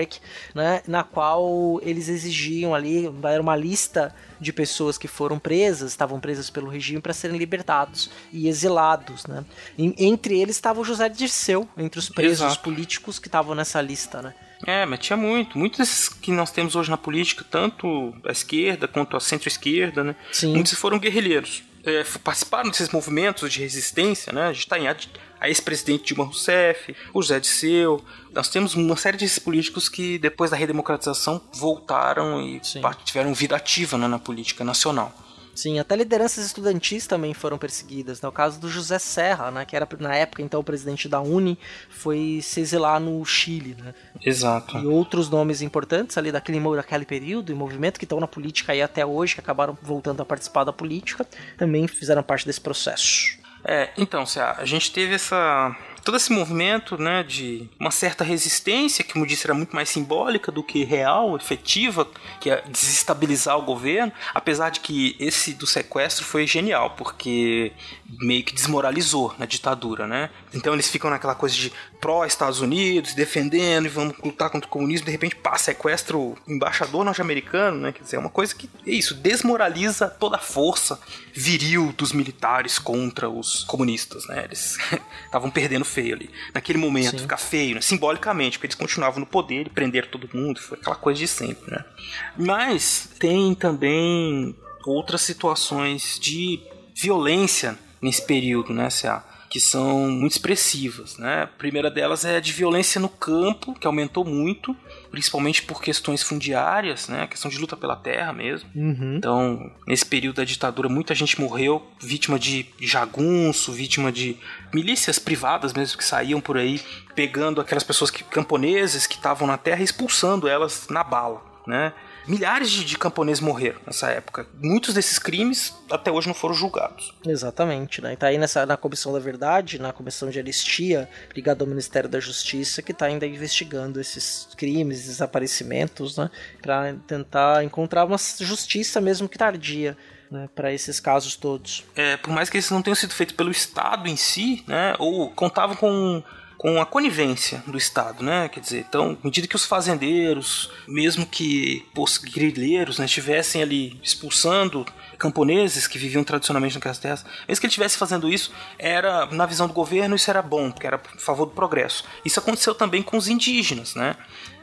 né, na qual eles exigiam ali, era uma lista de pessoas que foram presas, estavam presas pelo regime para serem libertados e exilados, né? Em- entre eles estava o José Dirceu, entre os presos Exato. políticos que estavam nessa lista, né? É, mas tinha muito. Muitos desses que nós temos hoje na política, tanto a esquerda quanto a centro-esquerda, né? Sim. Muitos foram guerrilheiros. É, participaram desses movimentos de resistência, né? A gente está em a, ex-presidente Dilma Rousseff, o José Disseu. Nós temos uma série desses políticos que, depois da redemocratização, voltaram e Sim. tiveram vida ativa né, na política nacional. Sim, até lideranças estudantis também foram perseguidas. Né? O caso do José Serra, né? que era na época então o presidente da Uni, foi se exilar no Chile. Né? Exato. E outros nomes importantes ali daquele, daquele período e movimento que estão na política aí até hoje, que acabaram voltando a participar da política, também fizeram parte desse processo. É, então, a gente teve essa todo esse movimento, né, de uma certa resistência, que como disse era muito mais simbólica do que real, efetiva, que é desestabilizar o governo, apesar de que esse do sequestro foi genial, porque meio que desmoralizou na ditadura, né? Então eles ficam naquela coisa de pró-Estados Unidos, defendendo e vamos lutar contra o comunismo, de repente pá, sequestra o embaixador norte-americano, né? Quer dizer, é uma coisa que é isso, desmoraliza toda a força viril dos militares contra os comunistas, né? Eles estavam perdendo feio ali. Naquele momento, Sim. ficar feio, né? simbolicamente, porque eles continuavam no poder e prenderam todo mundo, foi aquela coisa de sempre, né? Mas tem também outras situações de violência nesse período, né, C.A.? que são muito expressivas. Né? A primeira delas é a de violência no campo, que aumentou muito, principalmente por questões fundiárias, né? questão de luta pela terra mesmo. Uhum. Então, nesse período da ditadura, muita gente morreu vítima de jagunço, vítima de milícias privadas mesmo que saíam por aí pegando aquelas pessoas que, camponeses que estavam na terra e expulsando elas na bala. Né? Milhares de, de camponeses morreram nessa época. Muitos desses crimes até hoje não foram julgados. Exatamente, né? E tá aí nessa, na Comissão da Verdade, na Comissão de Anistia, ligada ao Ministério da Justiça, que tá ainda investigando esses crimes, desaparecimentos, né? Pra tentar encontrar uma justiça mesmo que tardia. Né, para esses casos todos. É, por mais que esses não tenham sido feitos pelo Estado em si, né, ou contavam com com a conivência do Estado, né? Quer dizer, então, à medida que os fazendeiros, mesmo que os guerrilheiros, né, estivessem ali expulsando camponeses que viviam tradicionalmente naquelas terras, mesmo que ele estivesse fazendo isso, era na visão do governo isso era bom, porque era a favor do progresso. Isso aconteceu também com os indígenas, né?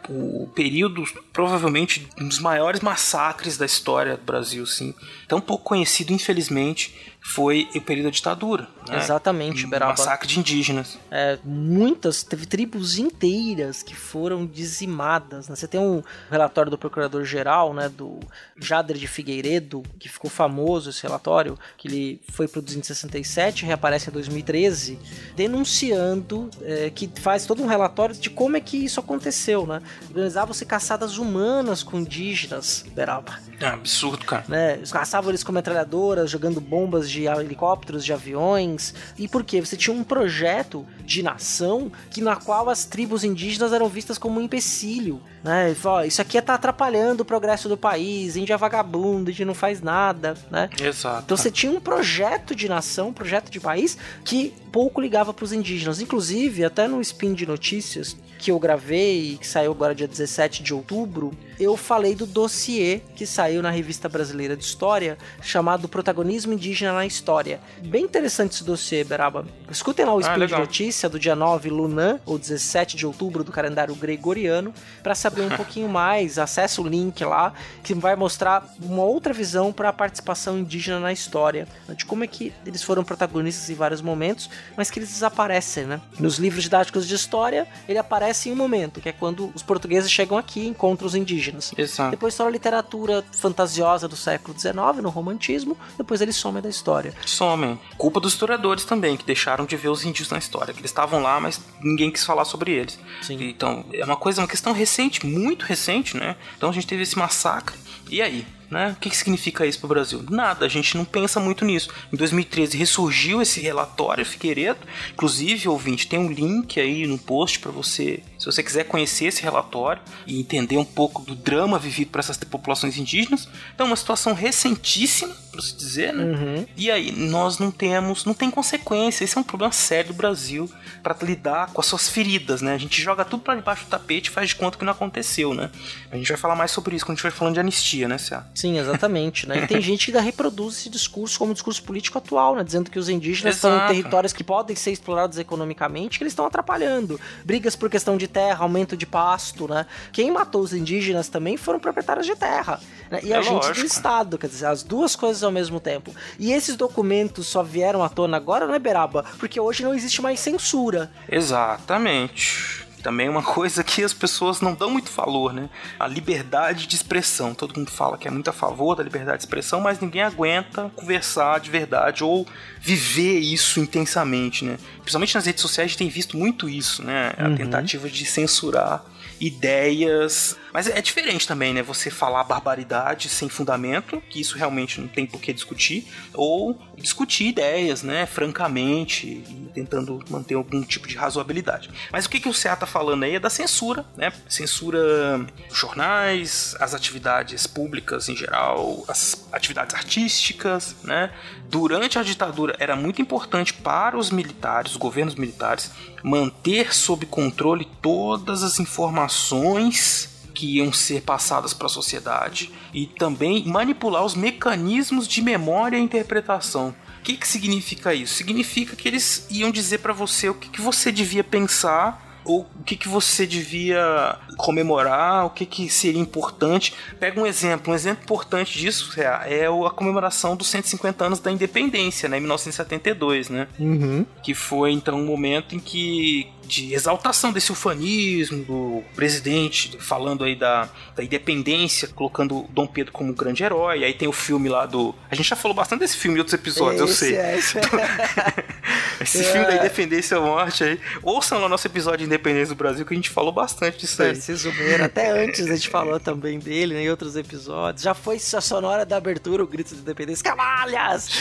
O período provavelmente um dos maiores massacres da história do Brasil, sim. Tão pouco conhecido, infelizmente, foi o período da ditadura. Né? Exatamente, um Beraba. massacre de indígenas. É, muitas, teve tribos inteiras que foram dizimadas. Né? Você tem um relatório do Procurador-Geral, né, do Jader de Figueiredo, que ficou famoso esse relatório, que ele foi produzido em 67, reaparece em 2013, denunciando, é, que faz todo um relatório de como é que isso aconteceu, né? Organizavam-se caçadas humanas com indígenas, Beraba. É um absurdo, cara. Né? Eles caçavam eles com metralhadoras, jogando bombas de helicópteros, de aviões. E por quê? Você tinha um projeto de nação que na qual as tribos indígenas eram vistas como um empecilho. Né? Fala, isso aqui tá atrapalhando o progresso do país, índia é vagabundo, a gente não faz nada, né? Exato. Então você tinha um projeto de nação, um projeto de país que pouco ligava para os indígenas. Inclusive, até no Spin de Notícias que eu gravei, que saiu agora dia 17 de outubro, eu falei do dossiê que saiu na Revista Brasileira de História, chamado Protagonismo Indígena na História. Bem interessante esse dossiê, Beraba. Escutem lá o Spin de Notícia do dia 9 Lunan, ou 17 de outubro do calendário gregoriano, para saber um pouquinho mais. Acesse o link lá, que vai mostrar uma outra visão para a participação indígena na história, de como é que eles foram protagonistas em vários momentos, mas que eles desaparecem, né? Nos livros didáticos de história, ele aparece em um momento, que é quando os portugueses chegam aqui e encontram os indígenas. Exato. Depois só a literatura fantasiosa do século XIX, no romantismo, depois eles somem da história. Somem. Culpa dos historiadores também, que deixaram de ver os índios na história, que eles estavam lá, mas ninguém quis falar sobre eles. Sim. Então, é uma coisa, uma questão recente, muito recente, né? Então a gente teve esse massacre. E aí? Né? O que, que significa isso para o Brasil? Nada, a gente não pensa muito nisso. Em 2013 ressurgiu esse relatório Figueiredo, inclusive, ouvinte, tem um link aí no post para você, se você quiser conhecer esse relatório e entender um pouco do drama vivido por essas populações indígenas. Então, uma situação recentíssima, para se dizer, né? Uhum. E aí, nós não temos, não tem consequência. Esse é um problema sério do Brasil para lidar com as suas feridas, né? A gente joga tudo para debaixo do tapete e faz de conta que não aconteceu, né? A gente vai falar mais sobre isso quando a gente vai falando de anistia, né, Cia? Sim, exatamente, né? E tem gente que ainda reproduz esse discurso como um discurso político atual, né? Dizendo que os indígenas estão em Exato. territórios que podem ser explorados economicamente, que eles estão atrapalhando. Brigas por questão de terra, aumento de pasto, né? Quem matou os indígenas também foram proprietários de terra. Né? E É a gente do lógico. Estado, quer dizer, as duas coisas ao mesmo tempo. E esses documentos só vieram à tona agora, né, Beraba? Porque hoje não existe mais censura. Exatamente. Também é uma coisa que as pessoas não dão muito valor, né? A liberdade de expressão. Todo mundo fala que é muito a favor da liberdade de expressão, mas ninguém aguenta conversar de verdade ou viver isso intensamente, né? Principalmente nas redes sociais a gente tem visto muito isso, né? A tentativa de censurar ideias. Mas é diferente também, né? Você falar barbaridade sem fundamento, que isso realmente não tem por que discutir, ou discutir ideias, né? Francamente, tentando manter algum tipo de razoabilidade. Mas o que, que o CA tá falando aí é da censura, né? Censura jornais, as atividades públicas em geral, as atividades artísticas, né? Durante a ditadura era muito importante para os militares, os governos militares, manter sob controle todas as informações que iam ser passadas para a sociedade e também manipular os mecanismos de memória e interpretação. O que, que significa isso? Significa que eles iam dizer para você o que, que você devia pensar o que, que você devia comemorar, o que, que seria importante. Pega um exemplo, um exemplo importante disso é, é a comemoração dos 150 anos da independência, né, em 1972, né? Uhum. Que foi então um momento em que de exaltação desse ufanismo do presidente falando aí da, da independência, colocando Dom Pedro como um grande herói. Aí tem o filme lá do. A gente já falou bastante desse filme em outros episódios, Esse eu sei. é, esse é. Esse É. filme da independência ou morte aí. Ouçam lá nosso episódio de independência do Brasil que a gente falou bastante disso aí. Tarcísio Meira, até antes a gente falou também dele né, em outros episódios. Já foi a sonora da abertura, o grito de independência. Camalhas!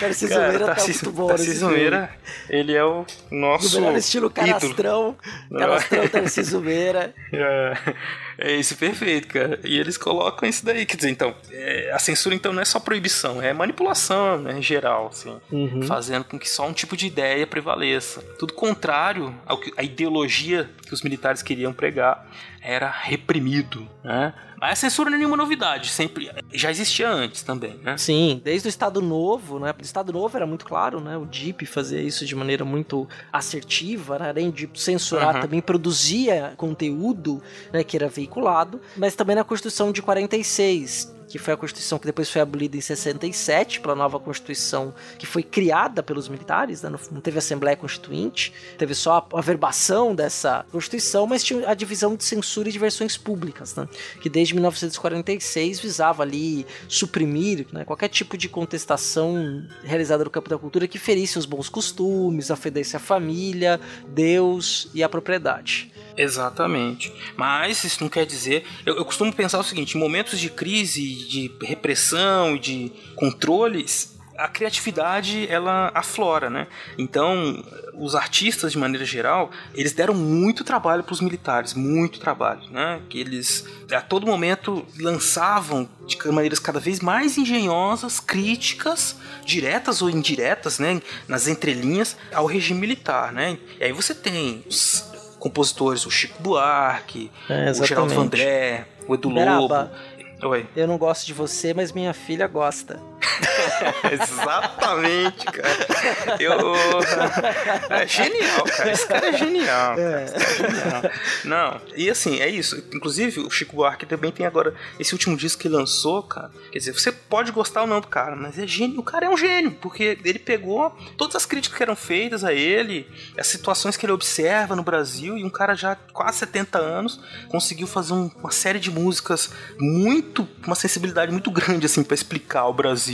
Tarcísio Cara, Meira tá Tarcísio- muito bom. Meira, ele é o nosso No melhor estilo ídolo. canastrão. Canastrão Tarcísio Meira. É, é isso, perfeito, cara. E eles colocam isso daí, quer dizer, então, é, a censura então não é só proibição, é manipulação, né, em geral, assim, Uhum. fazendo com que só um tipo de ideia prevaleça. Tudo contrário ao que a ideologia que os militares queriam pregar era reprimido, né? Mas a censura não é nenhuma novidade, sempre já existia antes também, né? Sim, desde o Estado Novo, né? O Estado Novo era muito claro, né? O DIP fazia isso de maneira muito assertiva, né? além de censurar, Uhum. também produzia conteúdo né, que era veiculado, mas também na Constituição de 46. Que foi a Constituição que depois foi abolida em 67, pela nova Constituição que foi criada pelos militares, né? não teve Assembleia Constituinte, teve só a averbação dessa Constituição, mas tinha a divisão de censura e de versões públicas, né? que desde 1946 visava ali suprimir né, qualquer tipo de contestação realizada no campo da cultura que ferisse os bons costumes, a família, Deus e a propriedade. Exatamente. Mas isso não quer dizer. Eu, eu costumo pensar o seguinte: em momentos de crise, de repressão e de controles, a criatividade ela aflora, né? Então, os artistas de maneira geral, eles deram muito trabalho para os militares, muito trabalho, né? Que eles a todo momento lançavam de maneiras cada vez mais engenhosas críticas diretas ou indiretas, né, nas entrelinhas ao regime militar, né? E aí você tem os compositores, o Chico Buarque, É, o Geraldo. Vandré, o Edu Beraba. Lobo. Oi. Eu não gosto de você, mas minha filha gosta. Exatamente, cara. Eu... É genial, cara. Esse cara é genial. cara. Cara é genial. Não, e assim, é isso. Inclusive, o Chico Buarque também tem agora esse último disco que lançou, cara. Quer dizer, você pode gostar ou não do cara, mas é gênio. O cara é um gênio, porque ele pegou todas as críticas que eram feitas a ele, as situações que ele observa no Brasil, e um cara já quase 70 anos conseguiu fazer um- uma série de músicas muito, uma sensibilidade muito grande, assim, pra explicar o Brasil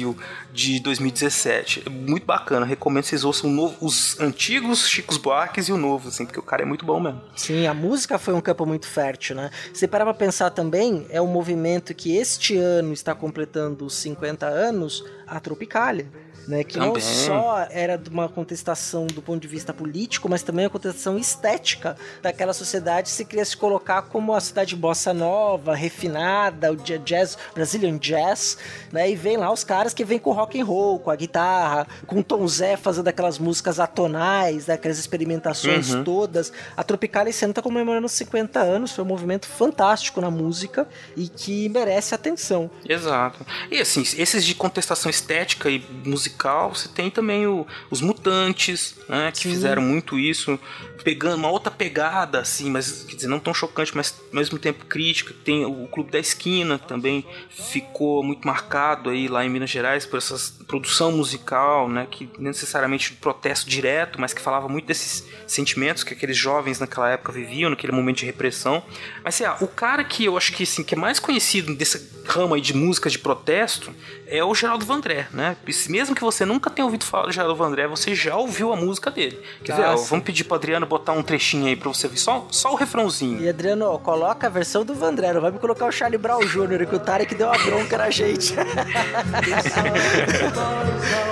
de 2017. É muito bacana, recomendo que vocês ouçam novo- os antigos Chicos Buarques e o novo, assim, porque o cara é muito bom mesmo. Sim, a música foi um campo muito fértil, né? Você parar pra pensar também, é um movimento que este ano está completando os 50 anos, a Tropicália. Né, que não Também. só era de uma contestação do ponto de vista político, mas também uma contestação estética daquela sociedade se queria se colocar como a cidade bossa nova, refinada, o ja- jazz, Brazilian jazz, né? E vem lá os caras que vêm com rock and roll, com a guitarra, com o Tom Zé fazendo aquelas músicas atonais, né, aquelas experimentações Uhum. todas. A Tropicália esse ano tá comemorando os 50 anos, foi um movimento fantástico na música e que merece atenção. Exato. E assim, esses de contestação estética e musical, você tem também o- os mutantes, né? Que Sim. fizeram muito isso, pegando uma outra pegada, assim, mas quer dizer, não tão chocante, mas ao mesmo tempo crítica. Tem o Clube da Esquina que também ficou muito marcado aí lá em Minas Gerais por essa produção musical, né? Que necessariamente protesto direto, mas que falava muito desses sentimentos que aqueles jovens naquela época viviam, naquele momento de repressão. Mas sei lá, o cara que eu acho que, assim, que é mais conhecido desse ramo aí de música de protesto é o Geraldo Vandré, né? Mesmo que você nunca tenha ouvido falar do Geraldo Vandré, você já ouviu a música dele. Quer ver? Ah, ó, vamos pedir pro Adriano botar um trechinho aí pra você ver, só, só o refrãozinho. E Adriano, ó, coloca a versão do Vandré, não vai me colocar o Charlie Brown Jr., que o Tarek deu uma bronca na gente.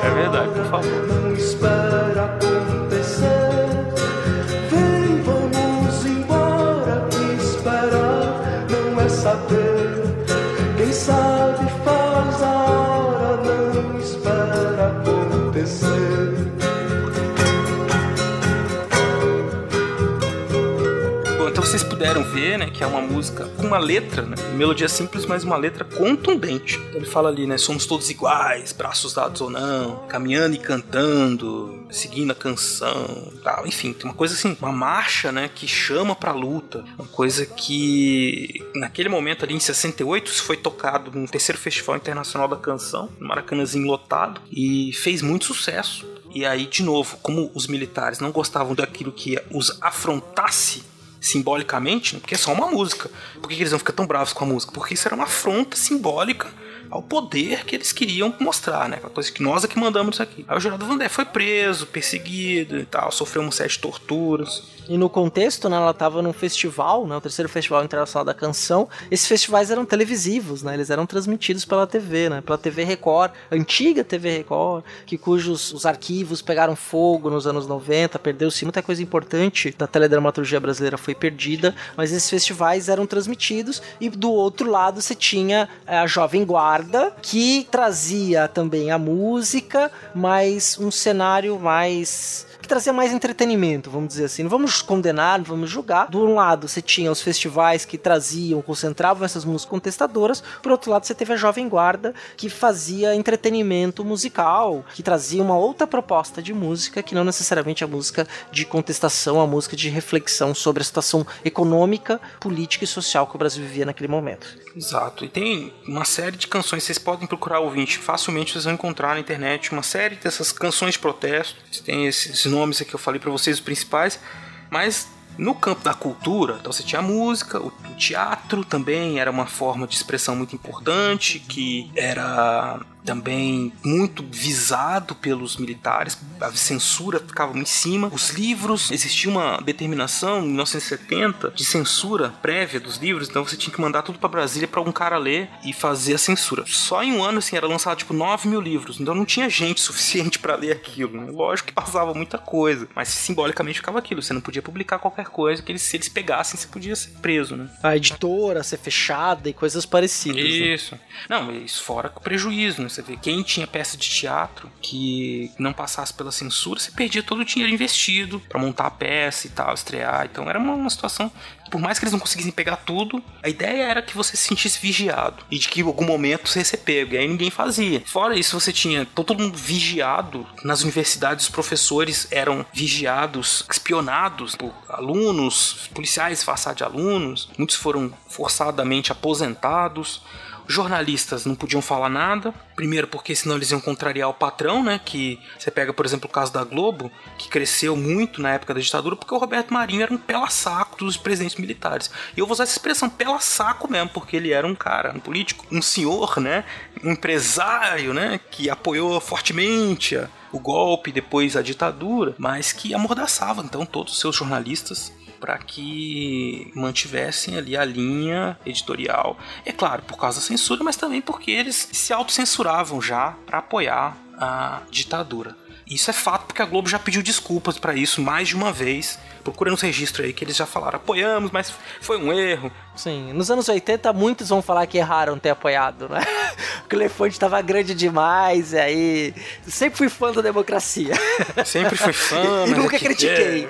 É verdade, por favor. Não espera acontecer. Vem, vamos embora. Que esperar não é saber. Quem sabe faz vocês puderam ver, né, que é uma música com uma letra, né, melodia simples, mas uma letra contundente. Ele fala ali, né, somos todos iguais, braços dados ou não, caminhando e cantando, seguindo a canção, tal. Enfim, tem uma coisa assim, uma marcha, né, que chama pra luta, uma coisa que naquele momento ali em 68 isso foi tocado no terceiro Festival Internacional da Canção, no Maracanãzinho lotado e fez muito sucesso. E aí, de novo, como os militares não gostavam daquilo que os afrontasse simbolicamente, né? porque é só uma música. Por que eles vão ficar tão bravos com a música? Porque isso era uma afronta simbólica ao poder que eles queriam mostrar, né? A coisa que nós é que mandamos isso aqui. Aí o Geraldo Vandé foi preso, perseguido e tal, sofreu uma série de torturas. E no contexto, né, ela estava num festival, né, o terceiro Festival Internacional da Canção. Esses festivais eram televisivos, né, eles eram transmitidos pela TV, né, pela TV Record, antiga TV Record, que cujos os arquivos pegaram fogo nos anos 90, perdeu-se muita coisa importante da teledramaturgia brasileira foi perdida, mas esses festivais eram transmitidos e do outro lado você tinha é, a Jovem Guarda, que trazia também a música, mas um cenário mais trazia mais entretenimento, vamos dizer assim. Não vamos condenar, não vamos julgar. Do um lado, você tinha os festivais que traziam, concentravam essas músicas contestadoras. Por outro lado, você teve a Jovem Guarda, que fazia entretenimento musical, que trazia uma outra proposta de música, que não necessariamente a música de contestação, a música de reflexão sobre a situação econômica, política e social que o Brasil vivia naquele momento. Exato. E tem uma série de canções, vocês podem procurar ouvinte, facilmente vocês vão encontrar na internet uma série dessas canções de protesto. Tem esses nomes aqui que eu falei para vocês, os principais, mas no campo da cultura, então você tinha a música, o teatro também era uma forma de expressão muito importante, que era também muito visado pelos militares, a censura ficava em cima. Os livros, existia uma determinação em 1970 de censura prévia dos livros, então você tinha que mandar tudo para Brasília para um cara ler e fazer a censura. Só em um ano, assim, era lançado tipo 9 mil livros, então não tinha gente suficiente para ler aquilo. Né? Lógico que passava muita coisa, mas simbolicamente ficava aquilo, você não podia publicar qualquer coisa que eles, se eles pegassem, você podia ser preso, né? A editora ser fechada e coisas parecidas. Isso. Né? Não, isso fora com prejuízo, né? Você vê, quem tinha peça de teatro que não passasse pela censura, você perdia todo o dinheiro investido para montar a peça e tal, estrear. Então era uma, uma situação por mais que eles não conseguissem pegar tudo, a ideia era que você se sentisse vigiado e de que em algum momento você ia ser pego. E aí ninguém fazia. Fora isso, você tinha todo mundo vigiado. Nas universidades, os professores eram vigiados, espionados por alunos, policiais disfarçados de alunos. Muitos foram forçadamente aposentados jornalistas não podiam falar nada. Primeiro, porque senão eles iam contrariar o patrão, né? Que você pega, por exemplo, o caso da Globo, que cresceu muito na época da ditadura, porque o Roberto Marinho era um pela-saco dos presidentes militares. E eu vou usar essa expressão pela-saco mesmo, porque ele era um cara, um político, um senhor, né? Um empresário, né? Que apoiou fortemente a o golpe, depois a ditadura, mas que amordaçava então todos os seus jornalistas para que mantivessem ali a linha editorial. É claro, por causa da censura, mas também porque eles se autocensuravam já para apoiar a ditadura. Isso é fato porque a Globo já pediu desculpas para isso mais de uma vez. Procura nos registros aí que eles já falaram, apoiamos, mas foi um erro. Sim, nos anos 80 muitos vão falar que erraram ter apoiado, né? O elefante estava grande demais, e aí. Sempre fui fã da democracia. Sempre fui fã, E nunca critiquei.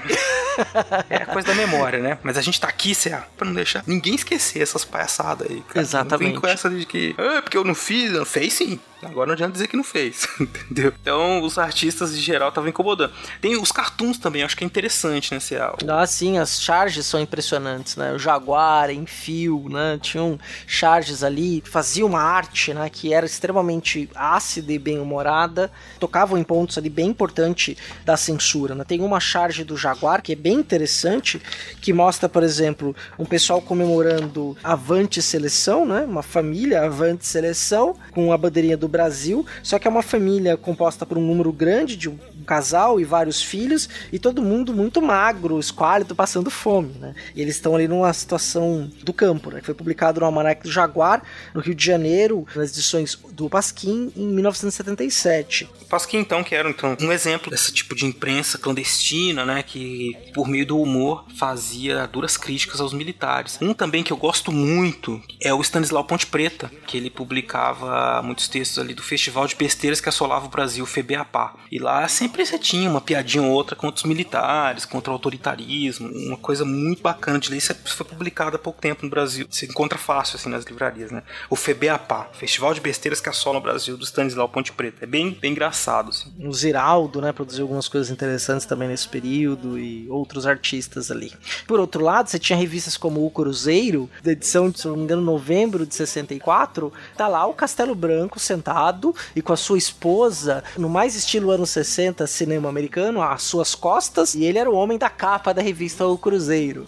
É a coisa da memória, né? Mas a gente tá aqui, Cé, pra não deixar ninguém esquecer essas palhaçadas aí, cara. Exatamente. Não vem com essa de que, ah, porque eu não fiz, não fez sim. Agora não adianta dizer que não fez, entendeu? Então os artistas de geral estavam incomodando. Tem os cartoons também, acho que é interessante, né, Cé? Ah, sim, as charges são impressionantes, né? O Jaguar, Enfio, né? Tinham charges ali, faziam uma arte, né? Que era extremamente ácida e bem-humorada, tocavam em pontos ali bem importantes da censura, né? Tem uma charge do Jaguar que é bem interessante, que mostra, por exemplo, um pessoal comemorando Avante Seleção, né? Uma família Avante Seleção, com a bandeirinha do Brasil, só que é uma família composta por um número grande de casal e vários filhos, e todo mundo muito magro, esquálido, passando fome, né? E eles estão ali numa situação do campo, né? Que foi publicado no Almanac do Jaguar, no Rio de Janeiro, nas edições do Pasquim, em 1977. Pasquim, então, que era então, um exemplo desse tipo de imprensa clandestina, né? Que, por meio do humor, fazia duras críticas aos militares. Um também que eu gosto muito é o Stanislau Ponte Preta, que ele publicava muitos textos ali do Festival de Besteiras que assolava o Brasil, FEBEAPA. E lá sempre sempre você tinha uma piadinha ou outra contra os militares, contra o autoritarismo, uma coisa muito bacana de ler. Isso foi publicado há pouco tempo no Brasil. Você encontra fácil assim nas livrarias, né? O FEBEAPA, Festival de Besteiras que assola o Brasil, do Stanislau Ponte Preta. É bem, bem engraçado. Assim. O Ziraldo, né, produziu algumas coisas interessantes também nesse período e outros artistas ali. Por outro lado, você tinha revistas como O Cruzeiro, da edição, se não me engano, novembro de 64, tá lá o Castelo Branco sentado e com a sua esposa, no mais estilo anos 60 cinema americano, às suas costas, e ele era o homem da capa da revista O Cruzeiro.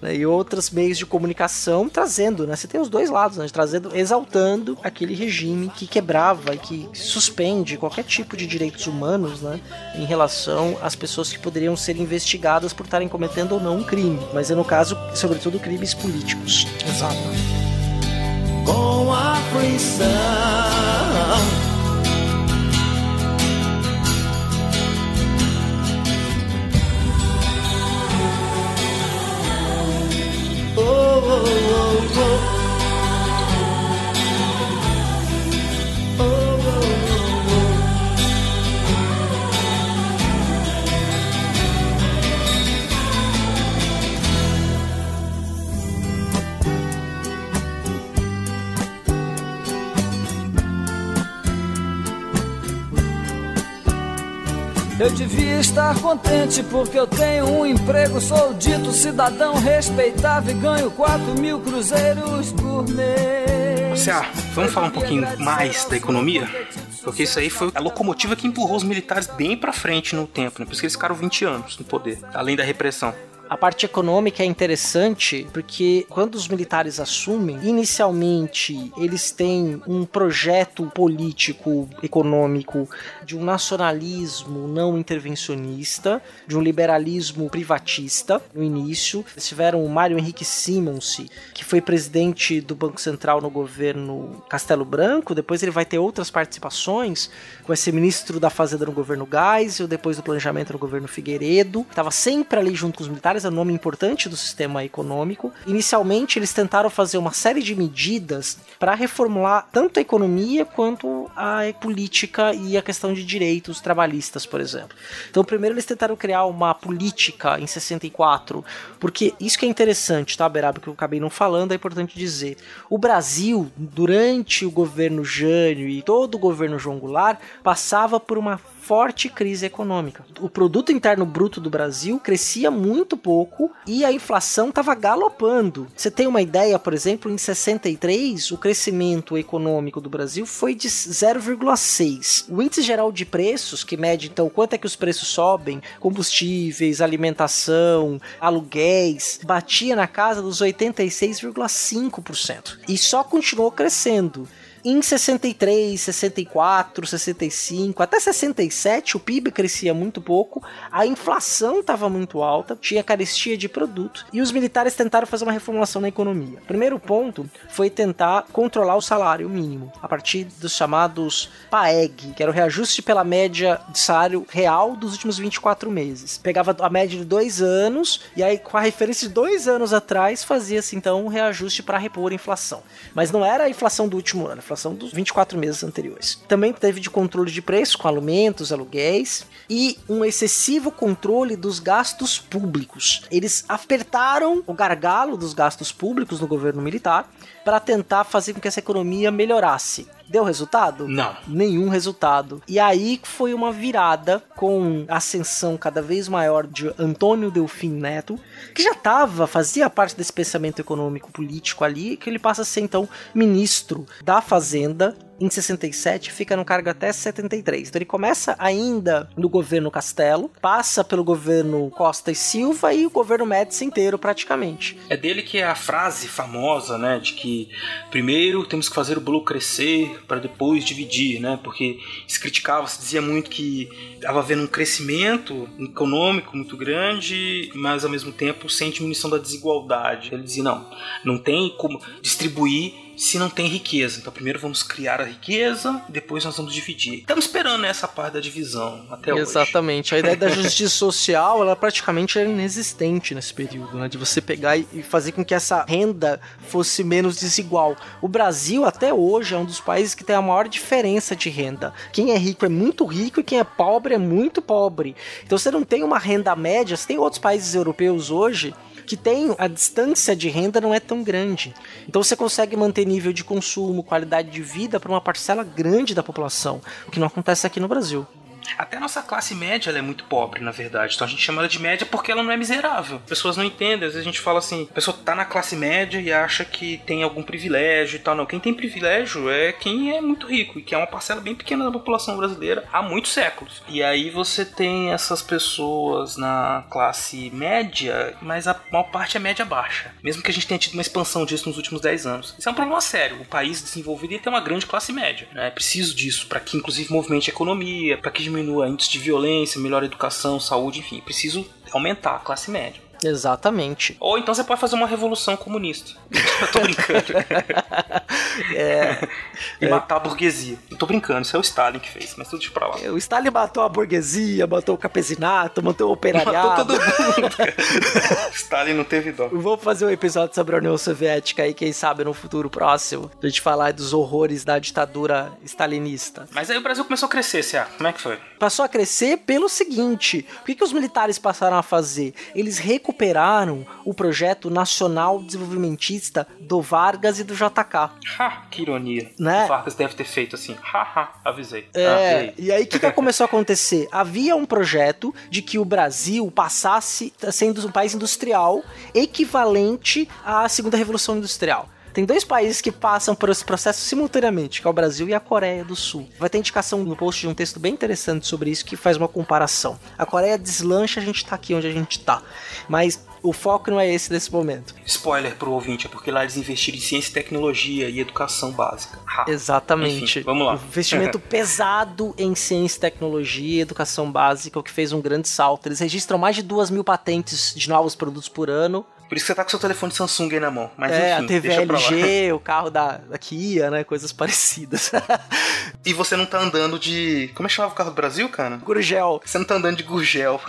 Né, e outros meios de comunicação trazendo, né? Você tem os dois lados, né? Trazendo, exaltando aquele regime que quebrava e que suspende qualquer tipo de direitos humanos, né? Em relação às pessoas que poderiam ser investigadas por estarem cometendo ou não um crime. Mas é no caso, sobretudo, crimes políticos. Exato. Com aflição Eu devia estar contente porque eu tenho um emprego, sou dito cidadão respeitável e ganho 4 mil cruzeiros por mês. Vamos falar um pouquinho mais da economia? Porque isso aí foi a locomotiva que empurrou os militares bem pra frente no tempo, né? Por isso que eles ficaram 20 anos no poder, além da repressão. A parte econômica é interessante porque quando os militares assumem, inicialmente eles têm um projeto político, econômico, de um nacionalismo não intervencionista, de um liberalismo privatista. No início. Eles tiveram o Mário Henrique Simons, que foi presidente do Banco Central no governo Castelo Branco, depois ele vai ter outras participações, vai ser ministro da Fazenda no governo Geisel, depois do planejamento no governo Figueiredo, estava sempre ali junto com os militares, um nome importante do sistema econômico. Inicialmente, eles tentaram fazer uma série de medidas para reformular tanto a economia quanto a política e a questão de direitos trabalhistas, por exemplo. Então, primeiro eles tentaram criar uma política em 64, porque isso que é interessante, tá, Beraba, que eu acabei não falando, é importante dizer. O Brasil, durante o governo Jânio e todo o governo João Goulart, passava por uma forte crise econômica. O produto interno bruto do Brasil crescia muito pouco e a inflação estava galopando. Você tem uma ideia, por exemplo, em 63 o crescimento econômico do Brasil foi de 0,6. O índice geral de preços, que mede então quanto é que os preços sobem, combustíveis, alimentação, aluguéis, batia na casa dos 86,5% e só continuou crescendo. Em 63, 64, 65, até 67 o PIB crescia muito pouco, a inflação estava muito alta, tinha carestia de produto e os militares tentaram fazer uma reformulação na economia. O primeiro ponto foi tentar controlar o salário mínimo a partir dos chamados PAEG, que era o reajuste pela média de salário real dos últimos 24 meses. Pegava a média de dois anos e aí com a referência de dois anos atrás fazia-se então um reajuste para repor a inflação. Mas não era a inflação do último ano, inflação dos 24 meses anteriores. Também teve de controle de preço com alimentos, aluguéis e um excessivo controle dos gastos públicos. Eles apertaram o gargalo dos gastos públicos no governo militar para tentar fazer com que essa economia melhorasse. Deu resultado? Não. Nenhum resultado. E aí foi uma virada com ascensão cada vez maior de Antônio Delfim Neto, que já estava, fazia parte desse pensamento econômico político ali, que ele passa a ser então ministro da Fazenda em 67, fica no cargo até 73. Então ele começa ainda no governo Castelo, passa pelo governo Costa e Silva e o governo Médici inteiro praticamente. É dele que é a frase famosa, né, de que primeiro temos que fazer o bolo crescer para depois dividir, né? Porque se criticava, se dizia muito que estava havendo um crescimento econômico muito grande, mas ao mesmo tempo sem diminuição da desigualdade. Ele dizia não, não tem como distribuir se não tem riqueza. Então primeiro vamos criar a riqueza, depois nós vamos dividir. Estamos esperando essa parte da divisão até hoje. Exatamente. A ideia da justiça social, ela praticamente era inexistente nesse período, né? De você pegar e fazer com que essa renda fosse menos desigual. O Brasil, até hoje, é um dos países que tem a maior diferença de renda. Quem é rico é muito rico e quem é pobre é muito pobre. Então você não tem uma renda média, você tem outros países europeus hoje que tem a distância de renda não é tão grande. Então você consegue manter nível de consumo, qualidade de vida para uma parcela grande da população, o que não acontece aqui no Brasil. Até a nossa classe média é muito pobre, na verdade. Então a gente chama ela de média porque ela não é miserável. As pessoas não entendem. Às vezes a gente fala assim: a pessoa tá na classe média e acha que tem algum privilégio e tal. Não, quem tem privilégio é quem é muito rico e que é uma parcela bem pequena da população brasileira há muitos séculos. E aí você tem essas pessoas na classe média, mas a maior parte é média baixa. Mesmo que a gente tenha tido uma expansão disso nos últimos 10 anos. Isso é um problema sério. O país desenvolvido tem uma grande classe média. Né? É preciso disso para que, inclusive, movimente a economia, para que diminua índice de violência, melhor educação, saúde, enfim. Preciso aumentar a classe média. Exatamente. Ou então você pode fazer uma revolução comunista. Eu tô brincando. é, e matar a burguesia. Eu tô brincando, isso é o Stalin que fez, mas tudo de pra lá. O Stalin matou a burguesia, matou o campesinato, matou o operariado. Matou todo mundo. Stalin não teve dó. Vou fazer um episódio sobre a União Soviética aí, quem sabe no futuro próximo, pra gente falar dos horrores da ditadura stalinista. Mas aí o Brasil começou a crescer, Cia. Como é que foi? Passou a crescer pelo seguinte: o que, que os militares passaram a fazer? Eles recuperaram o projeto nacional desenvolvimentista do Vargas e do JK. Ha, que ironia. Né? O Vargas deve ter feito assim. Haha, avisei. É, Ah, e aí? o que, que começou a acontecer? Havia um projeto de que o Brasil passasse ser um país industrial equivalente à segunda revolução industrial. Tem dois países que passam por esse processo simultaneamente, que é o Brasil e a Coreia do Sul. Vai ter indicação no post de um texto bem interessante sobre isso que faz uma comparação. A Coreia deslancha, a gente tá aqui onde a gente tá. Mas o foco não é esse nesse momento. Spoiler pro ouvinte, é porque lá eles investiram em ciência e tecnologia e educação básica. Ha. Exatamente. Enfim, vamos lá. Um investimento pesado em ciência, tecnologia e educação básica, o que fez um grande salto. Eles registram mais de duas mil patentes de novos produtos por ano. Por isso que você tá com seu telefone Samsung aí na mão. Mas é, enfim, a TV. LG, o carro da, da Kia, né? Coisas parecidas. E você não tá andando de. Como é que chamava o carro do Brasil, cara? Gurgel. Você não tá andando de Gurgel.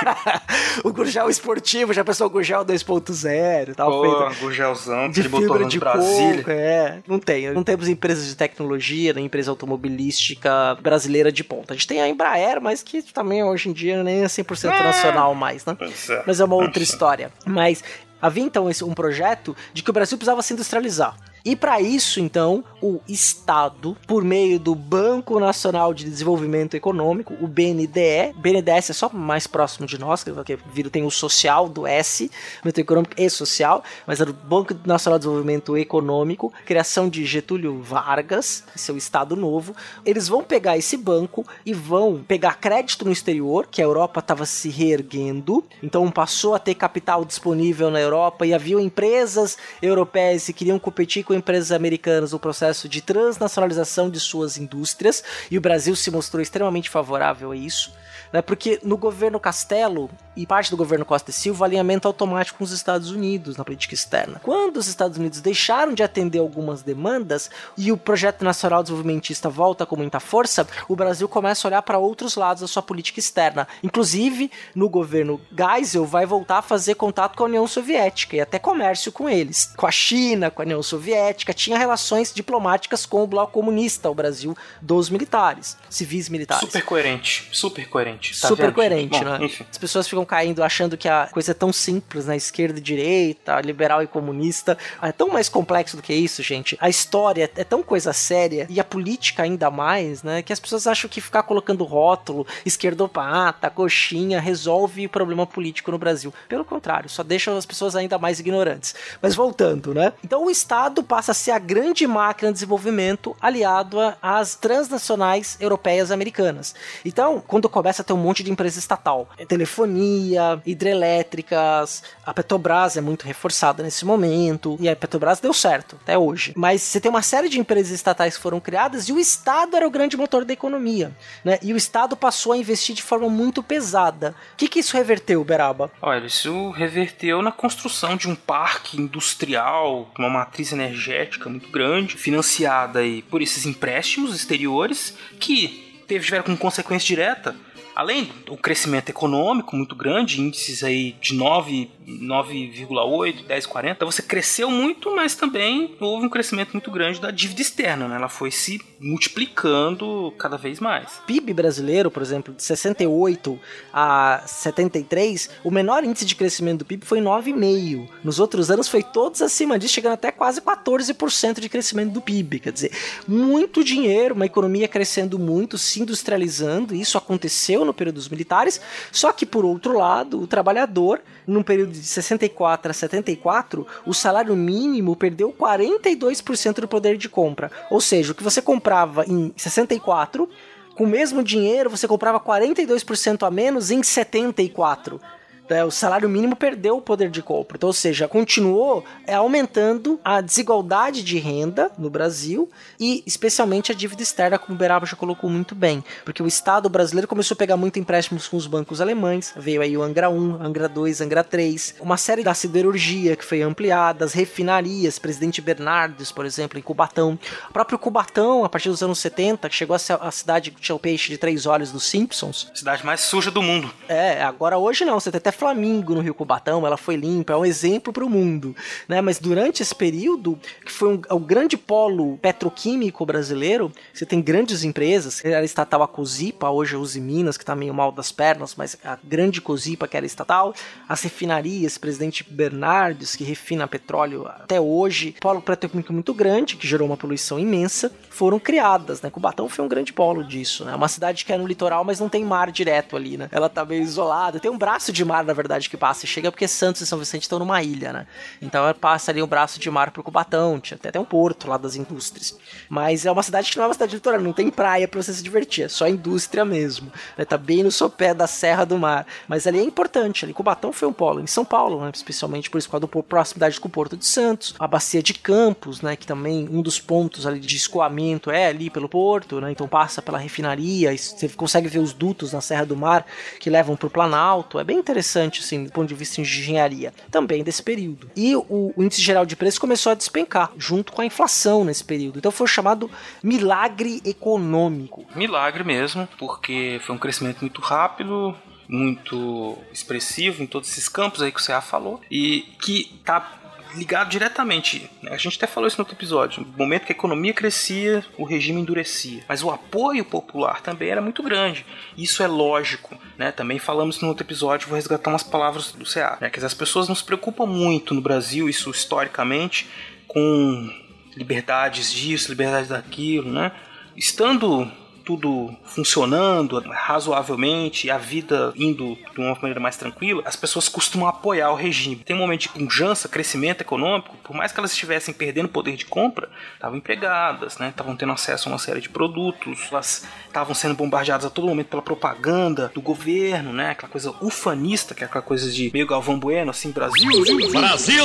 o Gurgel esportivo, já pensou o Gurgel 2.0 e tal, Pô, feito Gurgelzão, de fibra de de coco, é. Não tem. Não temos empresas de tecnologia, nem empresa automobilística brasileira de ponta. A gente tem a Embraer, mas que também hoje em dia nem é 100% nacional mais, né? É. Mas é uma outra história. Mas havia então um projeto de que o Brasil precisava se industrializar. E para isso, então, o Estado, por meio do Banco Nacional de Desenvolvimento Econômico, o BNDE, BNDES é só mais próximo de nós, porque vira- tem o social do S, Desenvolvimento Econômico e Social, mas era o Banco Nacional de Desenvolvimento Econômico, criação de Getúlio Vargas, seu Estado novo. Eles vão pegar esse banco e vão pegar crédito no exterior, que a Europa estava se reerguendo, então passou a ter capital disponível na Europa e havia empresas europeias que queriam competir com empresas americanas no processo de transnacionalização de suas indústrias, e o Brasil se mostrou extremamente favorável a isso. Né, porque no governo Castelo e parte do governo Costa e Silva, alinhamento automático com os Estados Unidos na política externa. Quando os Estados Unidos deixaram de atender algumas demandas e o projeto nacional desenvolvimentista volta com muita força, o Brasil começa a olhar para outros lados da sua política externa. Inclusive, no governo Geisel, vai voltar a fazer contato com a União Soviética e até comércio com eles. Com a China, com a União Soviética, tinha relações diplomáticas com o bloco comunista, o Brasil dos militares, civis militares. Super coerente, super coerente. tá Super vendo? coerente, Bom, né? Enfim. As pessoas ficam caindo achando que a coisa é tão simples, né? Esquerda e direita, liberal e comunista. É tão mais complexo do que isso, gente. A história é tão coisa séria e a política ainda mais, né? Que as pessoas acham que ficar colocando rótulo, esquerdopata, coxinha, resolve o problema político no Brasil. Pelo contrário, só deixa as pessoas ainda mais ignorantes. Mas voltando, né? Então o Estado passa a ser a grande máquina de desenvolvimento aliado a- às transnacionais europeias e americanas. Então, quando começa a ter um monte de empresa estatal, é telefonia, hidrelétricas, a Petrobras é muito reforçada nesse momento, e a Petrobras deu certo até hoje. Mas você tem uma série de empresas estatais que foram criadas e o Estado era o grande motor da economia, né? E o Estado passou a investir de forma muito pesada. O que, que isso reverteu, Beraba? Olha, isso reverteu na construção de um parque industrial, uma matriz energética energética muito grande, financiada aí por esses empréstimos exteriores que teve, tiveram como consequência direta além do crescimento econômico muito grande, índices aí de 9, 9,8, 10,40, então você cresceu muito, mas também houve um crescimento muito grande da dívida externa, né? Ela foi se multiplicando cada vez mais. PIB brasileiro, por exemplo, de 68 a 73, o menor índice de crescimento do PIB foi 9,5. Nos outros anos foi todos acima disso, chegando até quase 14% de crescimento do PIB. Quer dizer, muito dinheiro, uma economia crescendo muito, se industrializando, isso aconteceu no período dos militares, só que por outro lado, o trabalhador, no período de 64 a 74, o salário mínimo perdeu 42% do poder de compra. Ou seja, o que você comprava em 64, com o mesmo dinheiro você comprava 42% a menos em 74 é, o salário mínimo perdeu o poder de compra. Então, ou seja, continuou é, aumentando a desigualdade de renda no Brasil e especialmente a dívida externa, como o Beraba já colocou muito bem. Porque o Estado brasileiro começou a pegar muito empréstimos com os bancos alemães, veio aí o Angra 1, Angra 2, Angra 3, uma série da siderurgia que foi ampliada, as refinarias, Presidente Bernardes, por exemplo, em Cubatão. O próprio Cubatão, a partir dos anos 70, que chegou a ser a cidade que tinha o peixe de três olhos dos Simpsons. Cidade mais suja do mundo. É, agora hoje não, você tem até Flamingo no Rio Cubatão, ela foi limpa, é um exemplo para o mundo, né? Mas durante esse período, que foi um, o grande polo petroquímico brasileiro, você tem grandes empresas, era estatal a Cozipa, hoje a Uzi Minas, que tá meio mal das pernas, mas a grande Cozipa que era estatal, as refinarias, presidente Bernardes, que refina petróleo até hoje, polo petroquímico muito grande, que gerou uma poluição imensa, foram criadas, né? Cubatão foi um grande polo disso, né? Uma cidade que é no litoral, mas não tem mar direto ali, né? Ela tá meio isolada, tem um braço de mar, na verdade, que passa e chega porque Santos e São Vicente estão numa ilha, né? Então passa ali um braço de mar pro Cubatão, tinha até, até um porto lá das indústrias. Mas é uma cidade que não é uma cidade litoral, não tem praia para você se divertir, é só indústria mesmo. Né? Tá bem no sopé da Serra do Mar. Mas ali é importante, ali Cubatão foi um polo. Em São Paulo, né? especialmente por isso, por proximidade com o Porto de Santos, a bacia de Campos, né? Que também um dos pontos ali de escoamento é ali pelo porto, né? Então passa pela refinaria, você consegue ver os dutos na Serra do Mar que levam pro Planalto. É bem interessante, assim, do ponto de vista de engenharia, também desse período. E o, o índice geral de preços começou a despencar, junto com a inflação nesse período. Então foi chamado milagre econômico. Milagre mesmo, porque foi um crescimento muito rápido, muito expressivo em todos esses campos aí que o CA falou, e que tá ligado diretamente. Né? A gente até falou isso no outro episódio. No momento que a economia crescia, o regime endurecia. Mas o apoio popular também era muito grande. Isso é lógico. Né? Também falamos no outro episódio, vou resgatar umas palavras do CA. Né? Que as pessoas não se preocupam muito no Brasil, isso historicamente, com liberdades disso, liberdades daquilo, né? Estando tudo funcionando razoavelmente, a vida indo de uma maneira mais tranquila, as pessoas costumam apoiar o regime. Tem um momento de pujança, crescimento econômico, por mais que elas estivessem perdendo poder de compra, estavam empregadas, né? Estavam tendo acesso a uma série de produtos, elas estavam sendo bombardeadas a todo momento pela propaganda do governo, né? Aquela coisa ufanista, que é aquela coisa de meio Galvão Bueno, assim, Brasil, Brasil!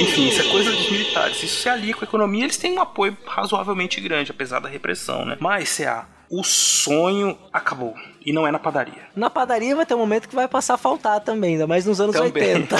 Enfim, isso é coisa dos militares. Isso se alia com a economia, eles têm um apoio razoavelmente grande, apesar da repressão, né? Mas, CA, o sonho acabou. E não é na padaria. Na padaria vai ter um momento que vai passar a faltar também, ainda mais nos anos Também. 80.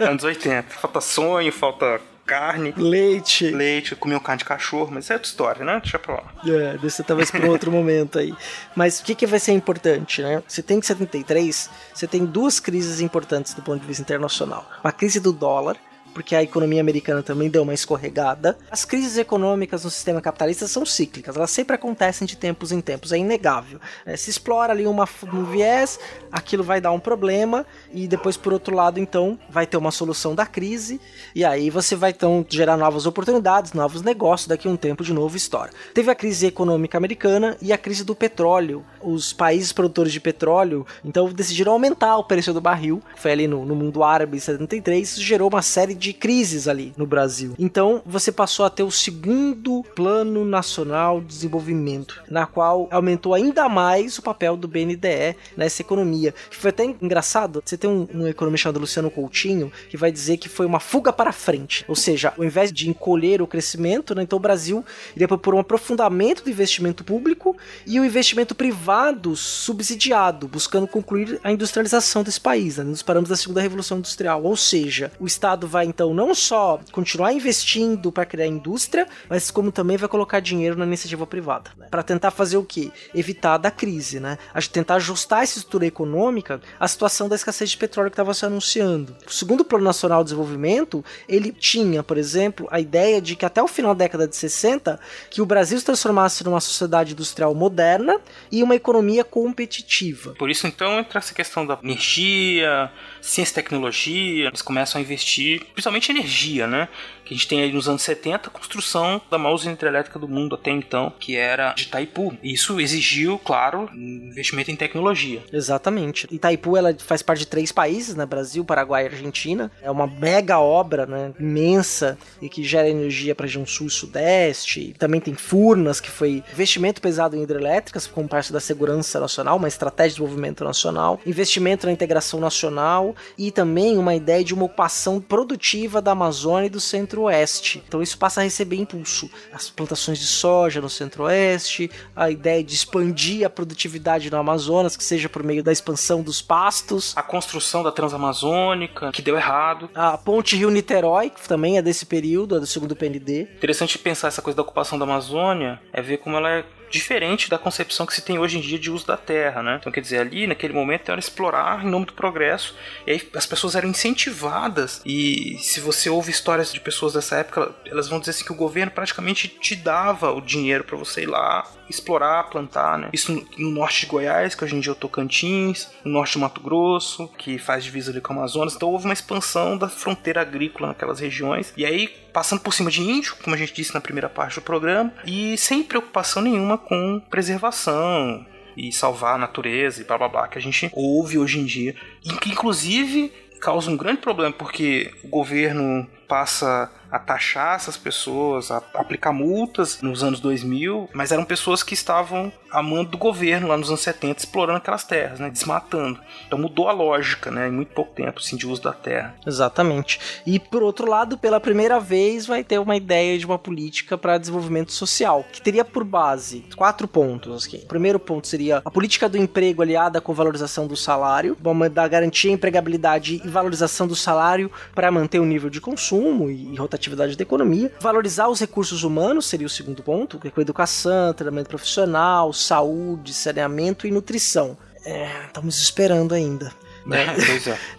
anos 80. Falta sonho, falta carne. Leite. Leite, comer um carne de cachorro, mas isso é outra história, né? Deixa pra lá. É, desse talvez para outro momento aí. Mas o que, que vai ser importante, né? Você tem que 73, você tem duas crises importantes do ponto de vista internacional. Uma crise do dólar, porque a economia americana também deu uma escorregada. As crises econômicas no sistema capitalista são cíclicas, elas sempre acontecem de tempos em tempos, é inegável. É, se explora ali uma, um viés, aquilo vai dar um problema, e depois, por outro lado, então, vai ter uma solução da crise, e aí você vai então gerar novas oportunidades, novos negócios, daqui a um tempo de novo história. Teve a crise econômica americana e a crise do petróleo. Os países produtores de petróleo, então, decidiram aumentar o preço do barril, foi ali no, no mundo árabe em 73, isso gerou uma série de crises ali no Brasil. Então você passou a ter o segundo Plano Nacional de Desenvolvimento, na qual aumentou ainda mais o papel do BNDE nessa economia. Que foi até engraçado, você tem um, um economista chamado Luciano Coutinho que vai dizer que foi uma fuga para frente. Ou seja, ao invés de encolher o crescimento, né, então o Brasil iria propor um aprofundamento do investimento público e o investimento privado subsidiado, buscando concluir a industrialização desse país, né, nos parâmetros da segunda revolução industrial. Ou seja, o Estado vai então não só continuar investindo para criar indústria, mas como também vai colocar dinheiro na iniciativa privada, né? para tentar fazer o quê? Evitar da crise, né? A tentar ajustar essa estrutura econômica à situação da escassez de petróleo que estava se anunciando. O segundo Plano Nacional de Desenvolvimento, ele tinha, por exemplo, a ideia de que até o final da década de 60, que o Brasil se transformasse numa sociedade industrial moderna e uma economia competitiva. Por isso, então, entra essa questão da energia, ciência e tecnologia, eles começam a investir, principalmente energia, né? Que a gente tem aí nos anos 70 a construção da maior usina hidrelétrica do mundo até então, que era de Itaipu. Isso exigiu, claro, investimento em tecnologia. Exatamente. Itaipu ela faz parte de três países, né? Brasil, Paraguai e Argentina. É uma mega obra, né? Imensa e que gera energia para a região sul e sudeste. Também tem Furnas, que foi investimento pesado em hidrelétricas como parte da segurança nacional, uma estratégia de desenvolvimento nacional, investimento na integração nacional e também uma ideia de uma ocupação produtiva da Amazônia e do Centro-Oeste. Então isso passa a receber impulso. As plantações de soja no Centro-Oeste, a ideia de expandir a produtividade no Amazonas, que seja por meio da expansão dos pastos. A construção da Transamazônica, que deu errado. A ponte Rio-Niterói, que também é desse período, é do segundo PND. Interessante pensar essa coisa da ocupação da Amazônia, é ver como ela é diferente da concepção que se tem hoje em dia de uso da terra, né? Então, quer dizer, ali naquele momento era explorar em nome do progresso, e aí as pessoas eram incentivadas. E se você ouve histórias de pessoas dessa época, elas vão dizer assim que o governo praticamente te dava o dinheiro para você ir lá explorar, plantar, né? Isso no, norte de Goiás, que hoje em dia é o Tocantins, no norte do Mato Grosso, que faz divisa ali com o Amazonas. Então houve uma expansão da fronteira agrícola naquelas regiões. E aí, passando por cima de índio, como a gente disse na primeira parte do programa, e sem preocupação nenhuma com preservação, e salvar a natureza e blá blá blá que a gente ouve hoje em dia. E que inclusive causa um grande problema porque o governo passa a taxar essas pessoas, a aplicar multas nos anos 2000, mas eram pessoas que estavam a mando do governo lá nos anos 70 explorando aquelas terras, né, desmatando. Então mudou a lógica, né, em muito pouco tempo, assim, de uso da terra. Exatamente. E por outro lado, pela primeira vez vai ter uma ideia de uma política para desenvolvimento social, que teria por base quatro pontos aqui. O primeiro ponto seria a política do emprego aliada com valorização do salário, vamos dar garantia, empregabilidade e valorização do salário para manter o nível de consumo e rotatividade da economia. Valorizar os recursos humanos seria o segundo ponto, é com educação, treinamento profissional, saúde, saneamento e nutrição. É, estamos esperando ainda. Né?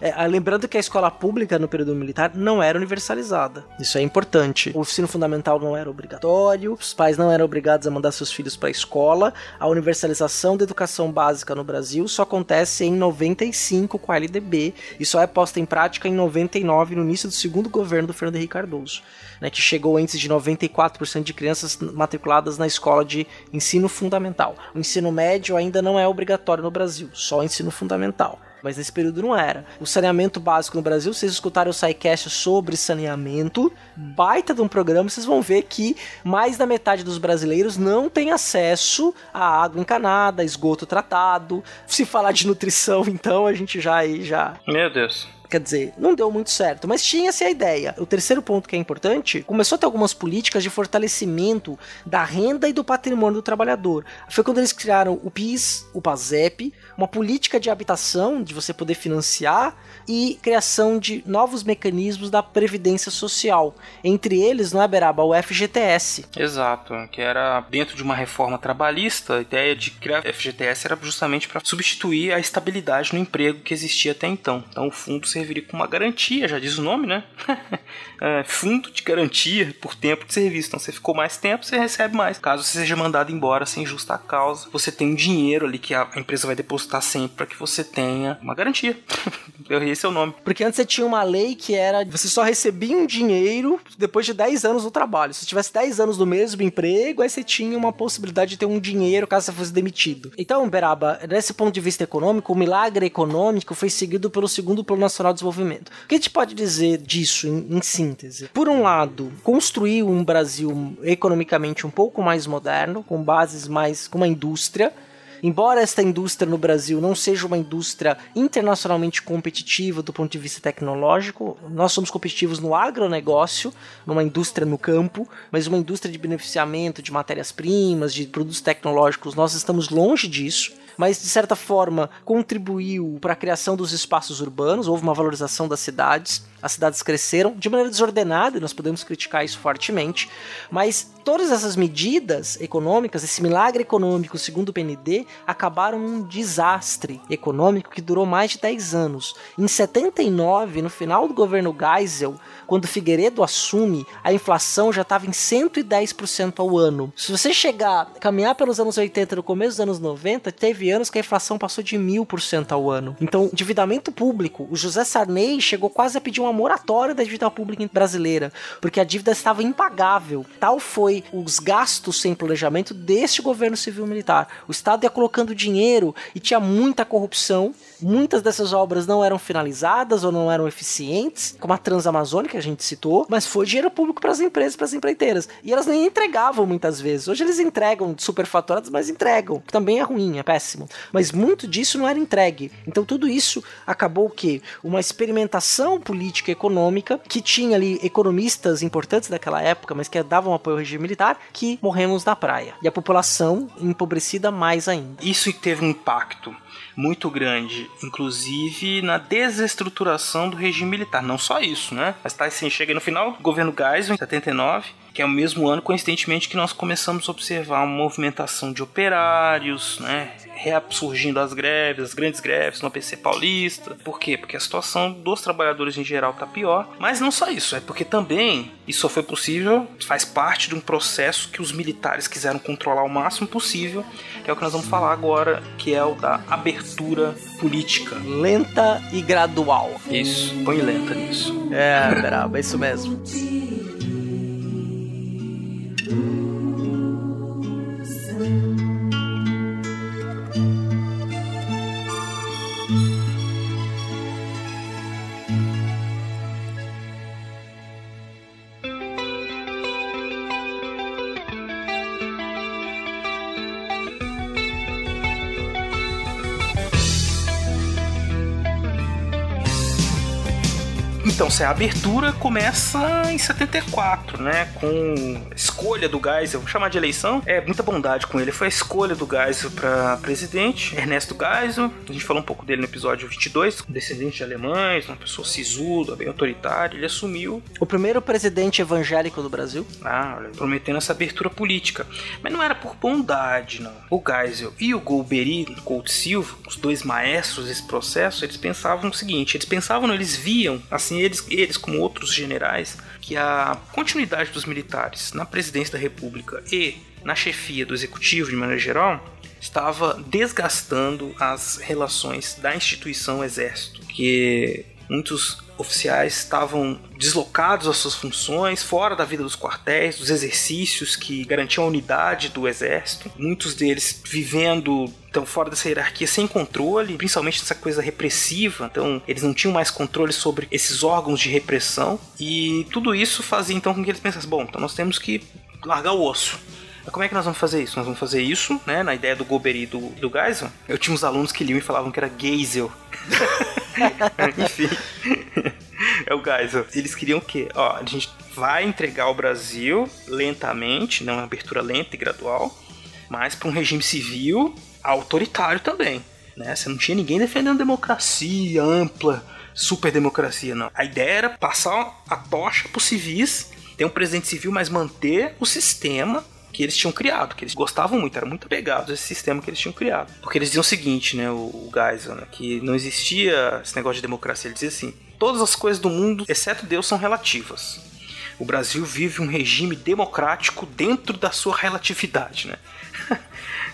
É, é, lembrando que a escola pública no período militar não era universalizada. Isso é importante. O ensino fundamental não era obrigatório, os pais não eram obrigados a mandar seus filhos para a escola. A universalização da educação básica no Brasil só acontece em 95 com a LDB e só é posta em prática em 99, no início do segundo governo do Fernando Henrique Cardoso. Né, que chegou antes de 94% de crianças matriculadas na escola de ensino fundamental. O ensino médio ainda não é obrigatório no Brasil, só o ensino fundamental mas nesse período não era. O saneamento básico no Brasil, vocês escutarem o SciCast sobre saneamento, baita de um programa, vocês vão ver que mais da metade dos brasileiros não tem acesso a água encanada, esgoto tratado. Se falar de nutrição, então, a gente já aí já... Meu Deus. Quer dizer, não deu muito certo, mas tinha-se a ideia. O terceiro ponto que é importante, começou a ter algumas políticas de fortalecimento da renda e do patrimônio do trabalhador. Foi quando eles criaram o PIS, o PASEP, uma política de habitação, de você poder financiar, e criação de novos mecanismos da previdência social. Entre eles, não é, Beraba, o FGTS. Exato, que era dentro de uma reforma trabalhista, a ideia de criar FGTS era justamente para substituir a estabilidade no emprego que existia até então. Então o fundo serviria como uma garantia, já diz o nome, né? é, fundo de garantia por tempo de serviço. Então você ficou mais tempo, você recebe mais. Caso você seja mandado embora sem justa causa, você tem um dinheiro ali que a empresa vai depositar sempre para que você tenha uma garantia. Esse é o nome. Porque antes você tinha uma lei que era você só recebia um dinheiro depois de 10 anos no trabalho. Se você tivesse 10 anos no mesmo emprego, aí você tinha uma possibilidade de ter um dinheiro caso você fosse demitido. Então, Beraba, desse ponto de vista econômico, o milagre econômico foi seguido pelo segundo Plano Nacional de Desenvolvimento. O que a gente pode dizer disso em, em síntese? Por um lado, construir um Brasil economicamente um pouco mais moderno, com bases mais. com uma indústria Embora esta indústria no Brasil não seja uma indústria internacionalmente competitiva do ponto de vista tecnológico, nós somos competitivos no agronegócio, numa indústria no campo, mas uma indústria de beneficiamento de matérias-primas, de produtos tecnológicos, nós estamos longe disso mas de certa forma contribuiu para a criação dos espaços urbanos, houve uma valorização das cidades, as cidades cresceram de maneira desordenada, e nós podemos criticar isso fortemente, mas todas essas medidas econômicas, esse milagre econômico, segundo o PND, acabaram num desastre econômico que durou mais de 10 anos. Em 79, no final do governo Geisel, quando Figueiredo assume, a inflação já estava em 110% ao ano. Se você chegar, caminhar pelos anos 80 no começo dos anos 90, teve anos que a inflação passou de 1000% ao ano. Então, endividamento público, o José Sarney chegou quase a pedir uma moratória da dívida pública brasileira, porque a dívida estava impagável. Tal foi os gastos sem planejamento deste governo civil militar. O Estado ia colocando dinheiro e tinha muita corrupção. Muitas dessas obras não eram finalizadas ou não eram eficientes, como a Transamazônica, a gente citou, mas foi dinheiro público para as empresas, para as empreiteiras. E elas nem entregavam muitas vezes. Hoje eles entregam superfaturados, mas entregam, que também é ruim, é péssimo. Mas muito disso não era entregue. Então tudo isso acabou o quê? Uma experimentação política e econômica que tinha ali economistas importantes daquela época, mas que davam apoio ao regime militar, que morremos na praia. E a população empobrecida mais ainda. Isso teve um impacto muito grande, inclusive na desestruturação do regime militar. Não só isso, né? Mas tá assim, chega no final governo Geisel, em 79, que é o mesmo ano, coincidentemente, que nós começamos a observar uma movimentação de operários, né? Reabsurgindo as greves, as grandes greves no APC paulista. Por quê? Porque a situação dos trabalhadores em geral tá pior. Mas não só isso, é porque também isso só foi possível, faz parte de um processo que os militares quiseram controlar o máximo possível, que é o que nós vamos falar agora, que é o da abertura política. Lenta e gradual. Isso, põe lenta nisso. É, brabo, é isso mesmo. Se a abertura começa em 74, né? Com a escolha do Geisel, vou chamar de eleição, é muita bondade com ele. Foi a escolha do Geisel para presidente, Ernesto Geisel. A gente falou um pouco dele no episódio 22, descendente de alemães, uma pessoa sisuda, bem autoritária. Ele assumiu. O primeiro presidente evangélico do Brasil. Ah, prometendo essa abertura política. Mas não era por bondade, não. O Geisel e o Golbery, Couto Silva, os dois maestros desse processo, eles pensavam o seguinte: eles pensavam, não, eles viam, assim, eles, eles como outros generais, que a continuidade dos militares na presidência da República e na chefia do executivo de maneira geral estava desgastando as relações da instituição exército, que muitos oficiais estavam deslocados às suas funções, fora da vida dos quartéis, dos exercícios que garantiam a unidade do exército. Muitos deles vivendo então fora dessa hierarquia sem controle, principalmente nessa coisa repressiva. Então eles não tinham mais controle sobre esses órgãos de repressão e tudo isso fazia então com que eles pensassem: bom, então nós temos que largar o osso. Mas como é que nós vamos fazer isso? Nós vamos fazer isso, né? Na ideia do Golbery e do, do Geisel. Eu tinha uns alunos que liam e falavam que era Geisel. Enfim. é o Geisel. Eles queriam o quê? Ó, a gente vai entregar o Brasil lentamente, não uma abertura lenta e gradual, mas para um regime civil autoritário também. Né? Você não tinha ninguém defendendo democracia ampla, super democracia, não. A ideia era passar a tocha para os civis, ter um presidente civil, mas manter o sistema que eles tinham criado, que eles gostavam muito, eram muito apegados a esse sistema que eles tinham criado. Porque eles diziam o seguinte, né, o, o Geisel, né, que não existia esse negócio de democracia, ele dizia assim, todas as coisas do mundo, exceto Deus, são relativas. O Brasil vive um regime democrático dentro da sua relatividade, né?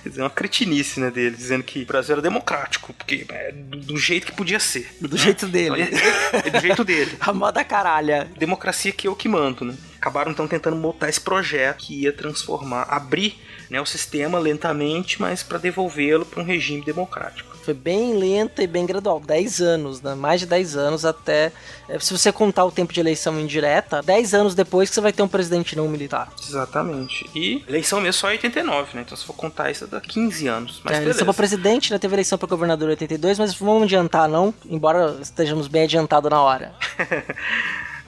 Quer dizer, uma cretinice, né, dele, dizendo que o Brasil era democrático, porque é do, do jeito que podia ser. Do jeito dele. É, é do jeito dele. A moda caralha. Democracia que eu que mando, né? Acabaram então tentando montar esse projeto que ia transformar, abrir né, o sistema lentamente, mas para devolvê-lo para um regime democrático. Foi bem lenta e bem gradual. 10 anos, né? Mais de 10 anos até. é, Se você contar o tempo de eleição indireta, 10 anos depois que você vai ter um presidente não militar. Exatamente. E eleição mesmo só em 89, né? Então se for contar isso, dá 15 anos. Mas É, beleza. eleição pra presidente, né? Teve eleição pra governador em 82, mas vamos adiantar, não? Embora estejamos bem adiantado na hora.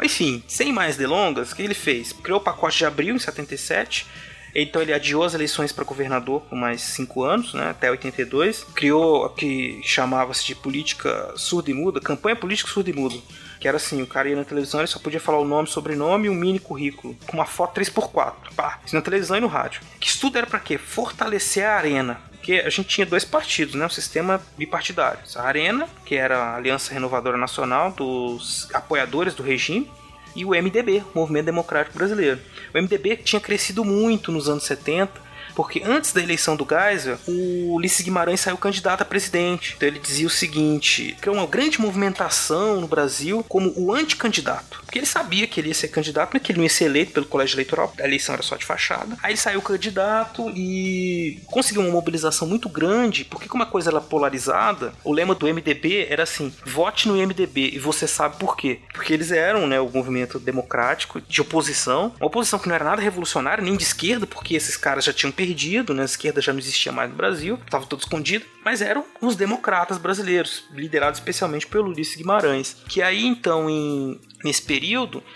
Enfim, sem mais delongas, o que ele fez? Criou o pacote de abril em 77, Então ele adiou as eleições para governador por mais cinco anos, né, até 82. Criou o que chamava-se de política surda e muda, campanha política surda e muda. Que era assim, o cara ia na televisão, ele só podia falar o nome, sobrenome e um mini currículo. Com uma foto 3x4. Pá, isso na televisão e no rádio. Que estudo era para quê? Fortalecer a arena porque a gente tinha dois partidos, né? O sistema bipartidário. A Arena, que era a Aliança Renovadora Nacional dos apoiadores do regime, e o MDB, Movimento Democrático Brasileiro. O MDB tinha crescido muito nos anos 70, porque antes da eleição do Geisel, o Ulisses Guimarães saiu candidato a presidente. Então ele dizia o seguinte: que é uma grande movimentação no Brasil como o anticandidato. Porque ele sabia que ele ia ser candidato, mas que ele não ia ser eleito pelo colégio eleitoral, a eleição era só de fachada. Aí ele saiu candidato e conseguiu uma mobilização muito grande, porque como a coisa era polarizada, o lema do MDB era assim: vote no MDB e você sabe por quê. Porque eles eram né, o movimento democrático de oposição, uma oposição que não era nada revolucionária, nem de esquerda, porque esses caras já tinham perdido, né? A esquerda já não existia mais no Brasil, estava todo escondido, mas eram os democratas brasileiros, liderados especialmente pelo Ulisses Guimarães, que aí então em nesse período,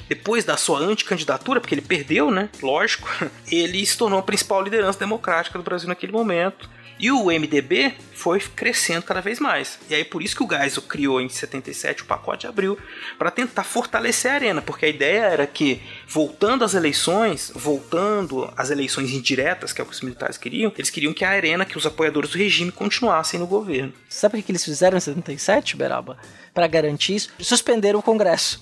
depois da sua anticandidatura, porque ele perdeu, né? Lógico, ele se tornou a principal liderança democrática do Brasil naquele momento. E o MDB foi crescendo cada vez mais. E aí por isso que o Geisel criou em 77 o pacote de abril para tentar fortalecer a arena, porque a ideia era que voltando às eleições, voltando às eleições indiretas, que é o que os militares queriam, eles queriam que a arena, que os apoiadores do regime continuassem no governo. Sabe o que eles fizeram em 77, Beraba? Para garantir isso, suspenderam o Congresso.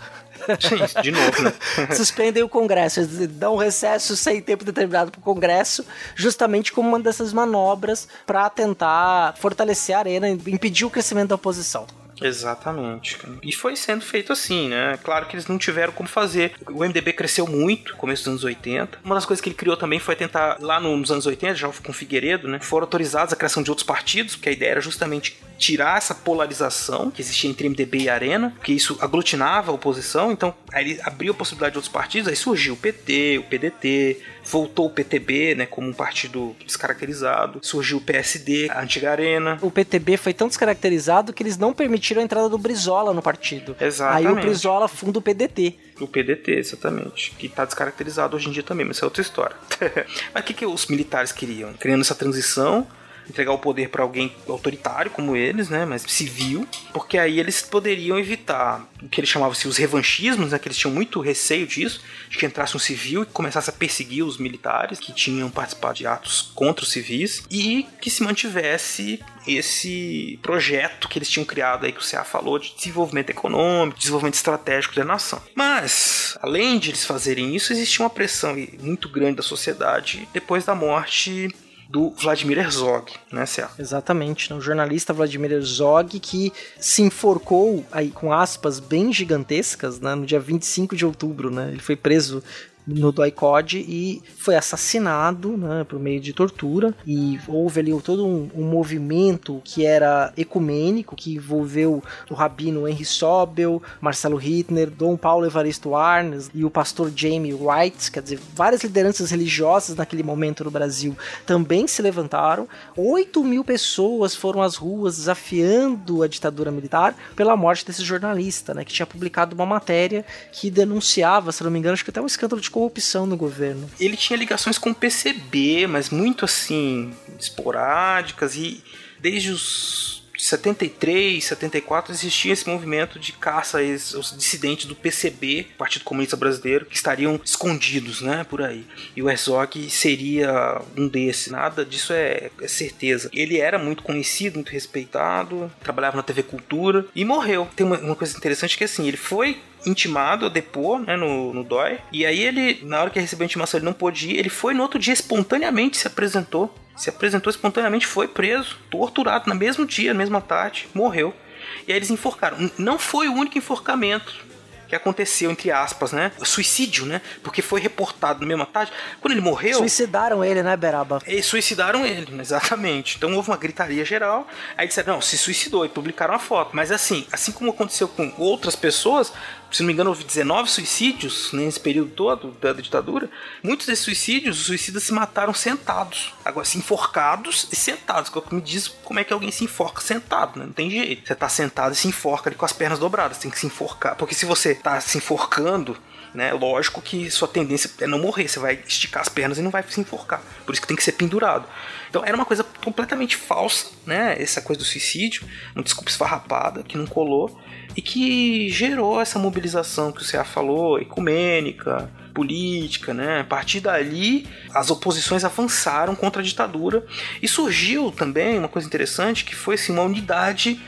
Sim, de novo, né? Suspendem o Congresso, dão recesso sem tempo determinado para o Congresso, justamente como uma dessas manobras para tentar fortalecer a arena impedir o crescimento da oposição. Exatamente. E foi sendo feito assim, né? Claro que eles não tiveram como fazer. O MDB cresceu muito no começo dos anos 80. Uma das coisas que ele criou também foi tentar, lá nos anos 80, já com Figueiredo, né? Foram autorizados a criação de outros partidos, porque a ideia era justamente tirar essa polarização que existia entre MDB e Arena, que isso aglutinava a oposição. Então, aí ele abriu a possibilidade de outros partidos, aí surgiu o PT, o PDT, voltou o PTB, né, como um partido descaracterizado, surgiu o PSD, a antiga Arena. O PTB foi tão descaracterizado que eles não permitiram a entrada do Brizola no partido. Exatamente. Aí o Brizola funda o PDT. O PDT, exatamente. Que está descaracterizado hoje em dia também, mas isso é outra história. mas o que, que os militares queriam? Criando essa transição entregar o poder para alguém autoritário como eles, né, mas civil, porque aí eles poderiam evitar o que eles chamavam-se os revanchismos, né, que eles tinham muito receio disso, de que entrasse um civil e começasse a perseguir os militares que tinham participado de atos contra os civis e que se mantivesse esse projeto que eles tinham criado aí que o CA falou de desenvolvimento econômico, desenvolvimento estratégico da nação. Mas, além de eles fazerem isso, existia uma pressão muito grande da sociedade depois da morte do Vladimir Herzog, né, Cé? Exatamente, né? o jornalista Vladimir Herzog que se enforcou aí com aspas bem gigantescas, né, no dia 25 de outubro, né? Ele foi preso no Doicode e foi assassinado né, por meio de tortura e houve ali todo um, um, movimento que era ecumênico que envolveu o rabino Henry Sobel, Marcelo Hittner, Dom Paulo Evaristo Arnes e o pastor Jamie White, quer dizer, várias lideranças religiosas naquele momento no Brasil também se levantaram. 8 mil pessoas foram às ruas desafiando a ditadura militar pela morte desse jornalista, né, que tinha publicado uma matéria que denunciava, se não me engano, acho que até um escândalo de corrupção no governo. Ele tinha ligações com o PCB, mas muito assim, esporádicas e desde os 73, 74 existia esse movimento de caça aos dissidentes do PCB, Partido Comunista Brasileiro, que estariam escondidos, né, por aí. E o Herzog seria um desses. Nada disso é, é certeza. Ele era muito conhecido, muito respeitado, trabalhava na TV Cultura e morreu. Tem uma, uma coisa interessante que assim, ele foi intimado a depor né, no, no DOI. E aí ele, na hora que recebeu a intimação, ele não pôde ir. Ele foi no outro dia espontaneamente se apresentou se apresentou espontaneamente, foi preso, torturado no mesmo dia, na mesma tarde, morreu. E aí eles enforcaram. Não foi o único enforcamento que aconteceu, entre aspas, né? Suicídio, né? Porque foi reportado na mesma tarde. Quando ele morreu. Suicidaram ele, né, Beraba? Eles suicidaram ele, exatamente. Então houve uma gritaria geral. Aí disseram, não, se suicidou e publicaram a foto. Mas assim, assim como aconteceu com outras pessoas, se não me engano, houve 19 suicídios nesse período todo da ditadura. Muitos desses suicídios, os suicidas se mataram sentados. Agora, se enforcados e sentados. Que me diz como é que alguém se enforca sentado, né? Não tem jeito. Você tá sentado e se enforca ali com as pernas dobradas. Tem que se enforcar. Porque se você tá se enforcando, né? Lógico que sua tendência é não morrer, você vai esticar as pernas e não vai se enforcar. Por isso que tem que ser pendurado. Então era uma coisa completamente falsa, né? Essa coisa do suicídio, uma desculpa esfarrapada que não colou e que gerou essa mobilização que o CA falou, ecumênica, política, né? A partir dali, as oposições avançaram contra a ditadura e surgiu também uma coisa interessante que foi assim, uma unidade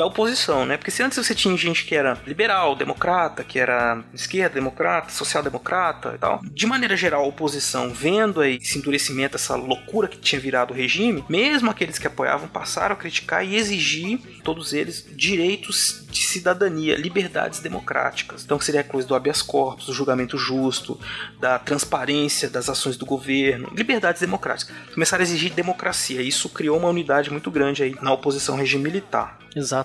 da oposição, né? Porque se antes você tinha gente que era liberal, democrata, que era esquerda, democrata, social-democrata e tal, de maneira geral a oposição vendo aí esse endurecimento, essa loucura que tinha virado o regime, mesmo aqueles que apoiavam passaram a criticar e exigir, todos eles, direitos de cidadania, liberdades democráticas. Então seria a coisa do habeas corpus, do julgamento justo, da transparência das ações do governo, liberdades democráticas. Começaram a exigir democracia. Isso criou uma unidade muito grande aí na oposição ao regime militar.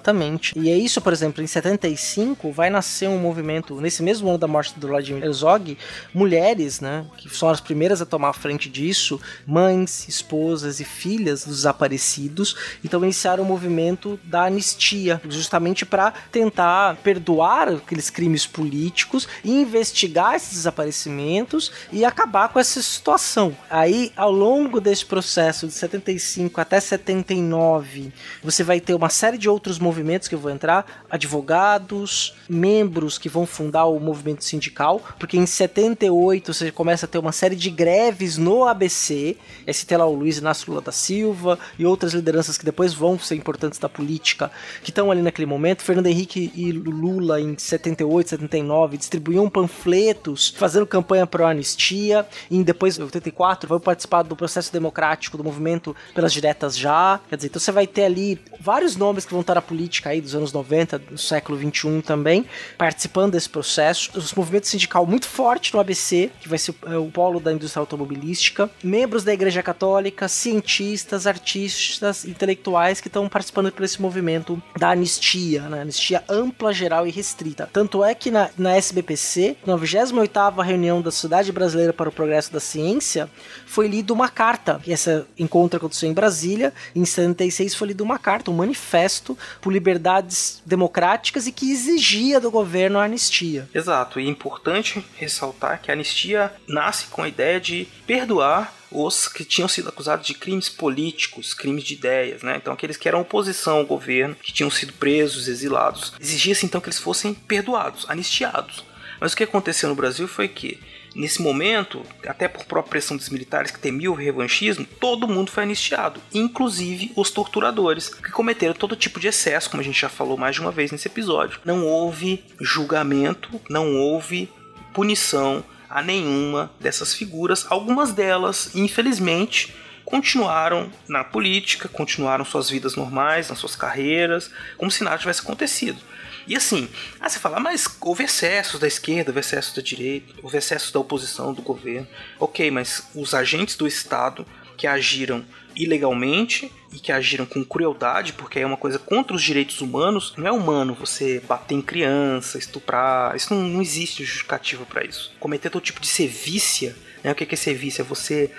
Exatamente. E é isso, por exemplo, em 75 vai nascer um movimento, nesse mesmo ano da morte do Vladimir Herzog, mulheres, né, que são as primeiras a tomar a frente disso, mães, esposas e filhas dos desaparecidos, então iniciaram o movimento da anistia, justamente para tentar perdoar aqueles crimes políticos investigar esses desaparecimentos e acabar com essa situação. Aí, ao longo desse processo de 75 até 79, você vai ter uma série de outros movimentos que eu vou entrar, advogados, membros que vão fundar o movimento sindical, porque em 78 você começa a ter uma série de greves no ABC, você tem lá o Luiz Inácio Lula da Silva e outras lideranças que depois vão ser importantes da política, que estão ali naquele momento, Fernando Henrique e Lula em 78, 79 distribuíam panfletos fazendo campanha pro anistia, e depois em 84 vão participar do processo democrático do movimento pelas diretas já, quer dizer, então você vai ter ali vários nomes que vão estar na política aí dos anos 90, do século 21 também, participando desse processo. Os movimentos sindical muito forte no ABC, que vai ser o, o polo da indústria automobilística, membros da Igreja Católica, cientistas, artistas, intelectuais que estão participando por esse movimento da anistia, né? anistia ampla, geral e restrita. Tanto é que na, na SBPC, na 28ª reunião da Sociedade Brasileira para o Progresso da Ciência, foi lida uma carta, e esse encontro aconteceu em Brasília, em 76 foi lida uma carta, um manifesto por liberdades democráticas e que exigia do governo a anistia. Exato, e é importante ressaltar que a anistia nasce com a ideia de perdoar os que tinham sido acusados de crimes políticos, crimes de ideias, né? Então aqueles que eram oposição ao governo, que tinham sido presos, exilados, exigia-se então que eles fossem perdoados, anistiados. Mas o que aconteceu no Brasil foi que Nesse momento, até por própria pressão dos militares que temiam o revanchismo, todo mundo foi anistiado, inclusive os torturadores, que cometeram todo tipo de excesso, como a gente já falou mais de uma vez nesse episódio. Não houve julgamento, não houve punição a nenhuma dessas figuras. Algumas delas, infelizmente, continuaram na política, continuaram suas vidas normais, nas suas carreiras, como se nada tivesse acontecido. E assim, ah, você fala, mas houve excessos da esquerda, houve excessos da direita, houve excessos da oposição, do governo. Ok, mas os agentes do Estado que agiram ilegalmente e que agiram com crueldade, porque é uma coisa contra os direitos humanos. Não é humano você bater em criança, estuprar. Isso não, não existe justificativa para isso. Cometer todo tipo de sevícia. Né? O que é sevícia? É você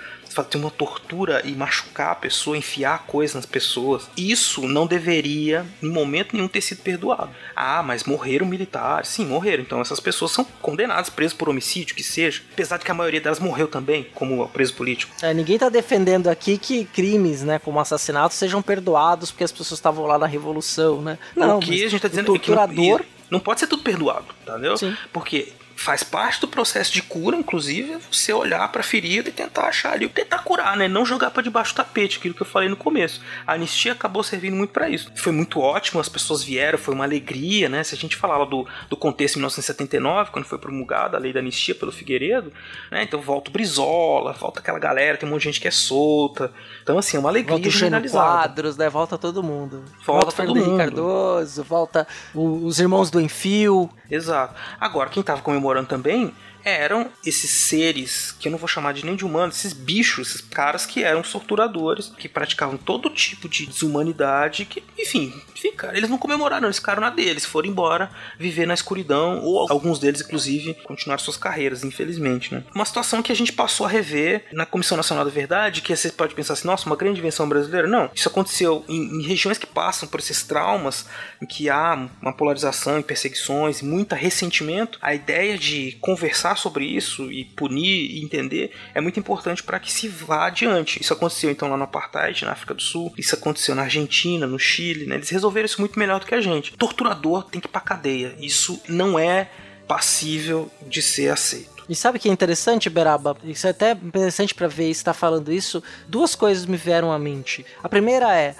ter uma tortura e machucar a pessoa, enfiar coisas nas pessoas. Isso não deveria, em momento nenhum, ter sido perdoado. Ah, mas morreram militares. Sim, morreram. Então essas pessoas são condenadas, presas por homicídio, que seja. Apesar de que a maioria delas morreu também, como preso político. É, ninguém tá defendendo aqui que crimes, né, como assassinato, sejam perdoados porque as pessoas estavam lá na Revolução, né? Não, o que a gente tá dizendo o torturador... é que não, não pode ser tudo perdoado, entendeu? Sim. Porque faz parte do processo de cura, inclusive, você olhar para a ferida e tentar achar ali, tentar curar, né? Não jogar para debaixo do tapete, aquilo que eu falei no começo. A anistia acabou servindo muito para isso. Foi muito ótimo, as pessoas vieram, foi uma alegria, né? Se a gente falava do, do contexto em 1979, quando foi promulgada a lei da anistia pelo Figueiredo, né? Então volta o Brizola, volta aquela galera, tem um monte de gente que é solta. Então, assim, é uma alegria volta generalizada. quadros, né? Volta todo mundo. Volta, volta todo Fernando mundo. Cardoso, volta os irmãos do Enfio. Exato. Agora, quem tava comemorando também eram esses seres que eu não vou chamar de nem de humanos, esses bichos, esses caras que eram torturadores, que praticavam todo tipo de desumanidade, que, enfim, cara, eles não comemoraram, eles ficaram na deles, foram embora viver na escuridão, ou alguns deles, inclusive, continuaram suas carreiras, infelizmente, né? Uma situação que a gente passou a rever na Comissão Nacional da Verdade, que você pode pensar assim, nossa, uma grande invenção brasileira. Não, isso aconteceu em, em regiões que passam por esses traumas, em que há uma polarização e perseguições, muito ressentimento. A ideia de conversar sobre isso e punir e entender é muito importante para que se vá adiante. Isso aconteceu então lá no Apartheid, na África do Sul, isso aconteceu na Argentina, no Chile, né? Eles resolveram isso muito melhor do que a gente. Torturador tem que ir pra cadeia. Isso não é passível de ser aceito. E sabe o que é interessante, Beraba? Isso é até interessante para ver está falando isso. Duas coisas me vieram à mente. A primeira é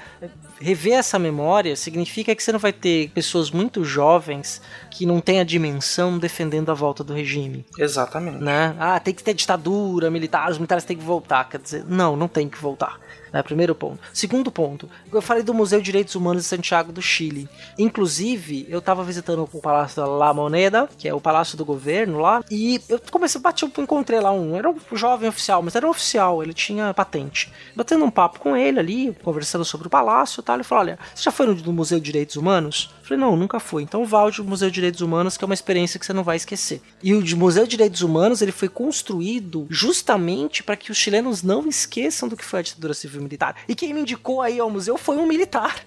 rever essa memória significa que você não vai ter pessoas muito jovens que não têm a dimensão defendendo a volta do regime. Exatamente. Né? Ah, tem que ter ditadura militar, os militares têm que voltar. Quer dizer, não, não tem que voltar. Né? Primeiro ponto. Segundo ponto, eu falei do Museu de Direitos Humanos de Santiago do Chile. Inclusive, eu estava visitando o Palácio da La Moneda, que é o palácio do governo lá, e eu comecei a bater, eu encontrei lá um, era um jovem oficial, mas era um oficial, ele tinha patente. Batendo um papo com ele ali, conversando sobre o palácio e tal, ele falou: Olha, você já foi no Museu de Direitos Humanos? Falei: Não, nunca fui. Então vá ao Museu de Direitos Humanos, que é uma experiência que você não vai esquecer. E o Museu de Direitos Humanos ele foi construído justamente para que os chilenos não esqueçam do que foi a ditadura civil militar. E quem me indicou aí ao museu foi um militar.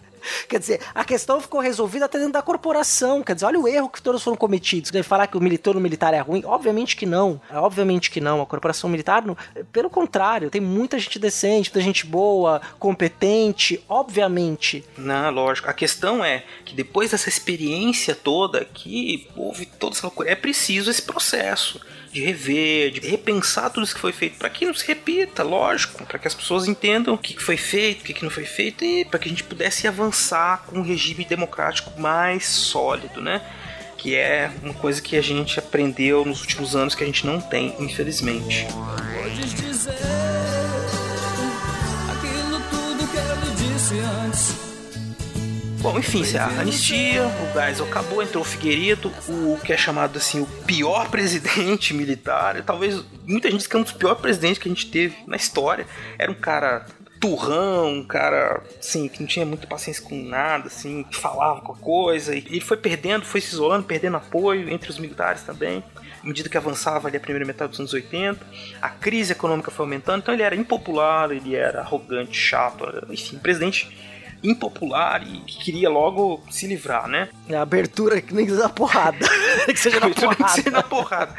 Quer dizer, a questão ficou resolvida até dentro da corporação. Quer dizer, olha o erro que todos foram cometidos. Deve falar que o militar no militar é ruim? Obviamente que não. É, obviamente que não. A corporação militar, não. pelo contrário, tem muita gente decente, muita gente boa, competente, obviamente. Não, lógico. A questão é que depois dessa experiência toda que houve toda essa loucura, é preciso esse processo de rever, de repensar tudo isso que foi feito, para que não se repita, lógico, para que as pessoas entendam o que foi feito, o que não foi feito e para que a gente pudesse avançar com um regime democrático mais sólido, né? Que é uma coisa que a gente aprendeu nos últimos anos que a gente não tem, infelizmente. Podes dizer aquilo tudo que eu disse antes. Bom, enfim, a anistia, o Geisel acabou, entrou o Figueiredo, o que é chamado assim o pior presidente militar, talvez muita gente diz que é um dos piores presidentes que a gente teve na história. Era um cara turrão, um cara, assim, que não tinha muita paciência com nada, assim, que falava com a coisa, e ele foi perdendo, foi se isolando, perdendo apoio entre os militares também. À medida que avançava ali a primeira metade dos anos 80, a crise econômica foi aumentando, então ele era impopular, ele era arrogante, chato, enfim, presidente impopular e que queria logo se livrar, né? É a abertura que nem que seja porrada. que seja na porrada. que seja na porrada.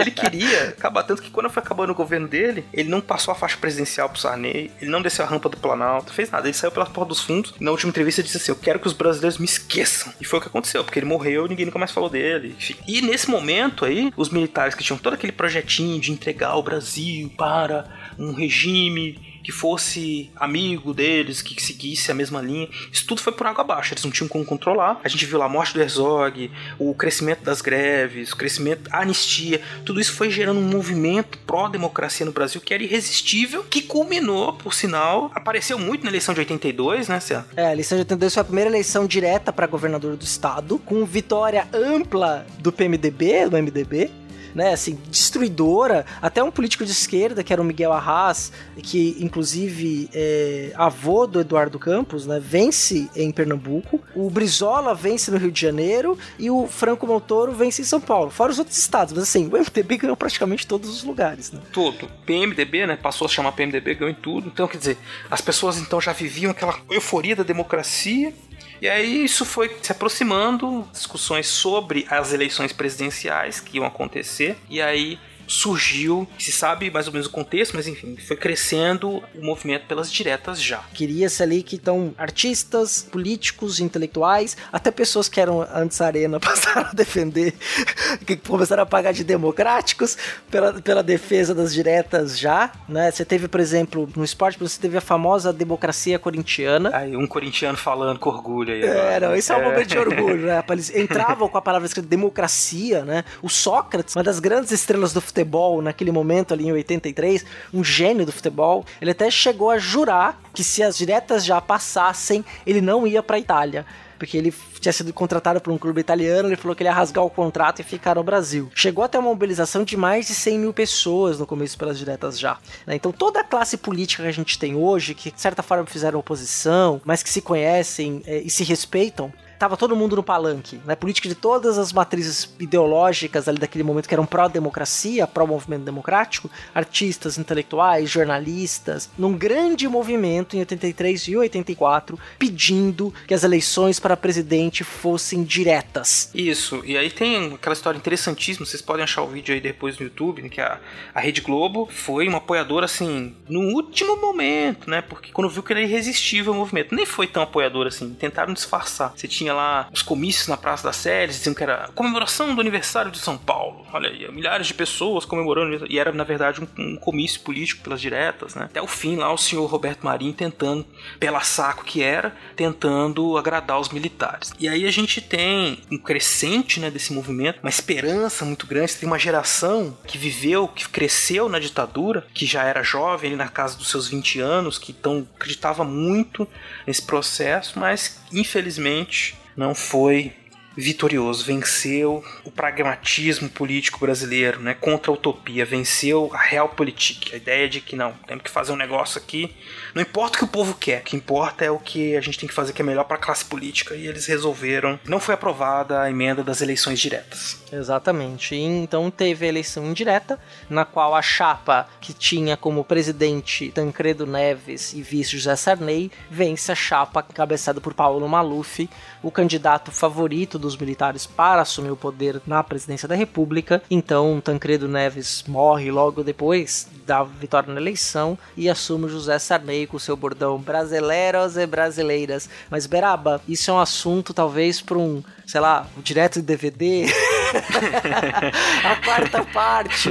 ele queria acabar tanto que quando foi acabando o governo dele, ele não passou a faixa presidencial pro Sarney, ele não desceu a rampa do Planalto, fez nada. Ele saiu pela porta dos fundos. Na última entrevista disse assim: Eu quero que os brasileiros me esqueçam. E foi o que aconteceu, porque ele morreu e ninguém nunca mais falou dele. E nesse momento aí, os militares que tinham todo aquele projetinho de entregar o Brasil para um regime que fosse amigo deles, que seguisse a mesma linha. Isso tudo foi por água abaixo, eles não tinham como controlar. A gente viu lá a morte do Herzog, o crescimento das greves, o crescimento, a anistia, tudo isso foi gerando um movimento pró-democracia no Brasil que era irresistível, que culminou, por sinal, apareceu muito na eleição de 82, né, Cé? É, a eleição de 82 foi a primeira eleição direta para governador do estado, com vitória ampla do PMDB, do MDB né, assim, destruidora. Até um político de esquerda, que era o Miguel Arras, que inclusive é avô do Eduardo Campos, né, vence em Pernambuco. O Brizola vence no Rio de Janeiro e o Franco Montoro vence em São Paulo. Fora os outros estados, mas assim, o MDB ganhou praticamente todos os lugares, né? Tudo. PMDB, né, passou a chamar PMDB, ganhou em tudo. Então, quer dizer, as pessoas então já viviam aquela euforia da democracia e aí isso foi se aproximando, discussões sobre as eleições presidenciais que iam acontecer. E aí surgiu, se sabe mais ou menos o contexto, mas enfim, foi crescendo o movimento pelas diretas já. Queria-se ali que então artistas, políticos, intelectuais, até pessoas que eram antes arena passaram a defender, que começaram a pagar de democráticos pela, pela defesa das diretas já, né? Você teve, por exemplo, no esporte, você teve a famosa democracia corintiana. Aí um corintiano falando com orgulho aí. É, não, isso é um é. momento de orgulho, né? Eles entravam com a palavra escrita democracia, né? O Sócrates, uma das grandes estrelas do futebol futebol naquele momento ali em 83, um gênio do futebol, ele até chegou a jurar que se as diretas já passassem, ele não ia para Itália. porque ele tinha sido contratado por um clube italiano, ele falou que ele ia rasgar o contrato e ficar no Brasil. Chegou até uma mobilização de mais de 100 mil pessoas no começo pelas diretas já. Né? Então toda a classe política que a gente tem hoje, que de certa forma fizeram oposição, mas que se conhecem é, e se respeitam, tava todo mundo no palanque, né? Política de todas as matrizes ideológicas ali daquele momento que eram pró-democracia, pró-movimento democrático, artistas, intelectuais, jornalistas, num grande movimento em 83 e 84, pedindo que as eleições para presidente fossem diretas. Isso, e aí tem aquela história interessantíssima, vocês podem achar o vídeo aí depois no YouTube, né, que a, a Rede Globo foi uma apoiadora, assim, no último momento, né? Porque quando viu que era irresistível o movimento, nem foi tão apoiadora assim, tentaram disfarçar. Você tinha lá os comícios na Praça da Sé, diziam que era comemoração do aniversário de São Paulo. Olha aí, milhares de pessoas comemorando, e era na verdade um, um comício político pelas diretas, né? Até o fim lá, o senhor Roberto Marinho tentando, pela saco que era, tentando agradar os militares. E aí a gente tem um crescente, né, desse movimento, uma esperança muito grande, tem uma geração que viveu, que cresceu na ditadura, que já era jovem, ali na casa dos seus 20 anos, que então acreditava muito nesse processo, mas infelizmente não foi vitorioso, venceu o pragmatismo político brasileiro, né, contra a utopia, venceu a realpolitik, a ideia de que não, temos que fazer um negócio aqui, não importa o que o povo quer, o que importa é o que a gente tem que fazer que é melhor para a classe política, e eles resolveram, não foi aprovada a emenda das eleições diretas. Exatamente. E então teve a eleição indireta, na qual a chapa que tinha como presidente Tancredo Neves e vice José Sarney vence a chapa cabeçada por Paulo Maluf, o candidato favorito dos militares para assumir o poder na presidência da República. Então Tancredo Neves morre logo depois da vitória na eleição e assume José Sarney com seu bordão brasileiros e brasileiras. Mas Beraba, isso é um assunto talvez para um, sei lá, um direto de DVD. a quarta parte,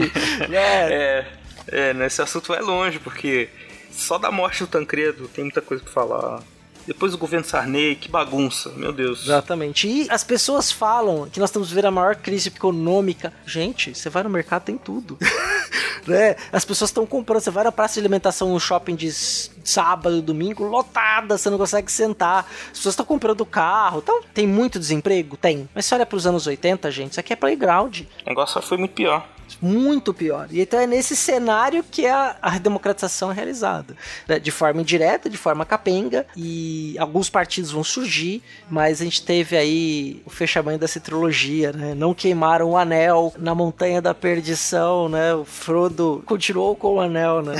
né? É, é, nesse assunto vai longe, porque só da morte do Tancredo tem muita coisa pra falar. Depois o governo Sarney, que bagunça, meu Deus. Exatamente. E as pessoas falam que nós estamos vivendo a maior crise econômica. Gente, você vai no mercado, tem tudo. né? As pessoas estão comprando. Você vai na praça de alimentação, no shopping de sábado, domingo, lotada, você não consegue sentar. As pessoas estão comprando carro. Então, tem muito desemprego? Tem. Mas se olha para os anos 80, gente, isso aqui é playground. O negócio só foi muito pior muito pior. E então é nesse cenário que a, a democratização é realizada. Né? De forma indireta, de forma capenga, e alguns partidos vão surgir, mas a gente teve aí o fechamento dessa trilogia, né? Não queimaram o anel na montanha da perdição, né? O Frodo continuou com o anel, né?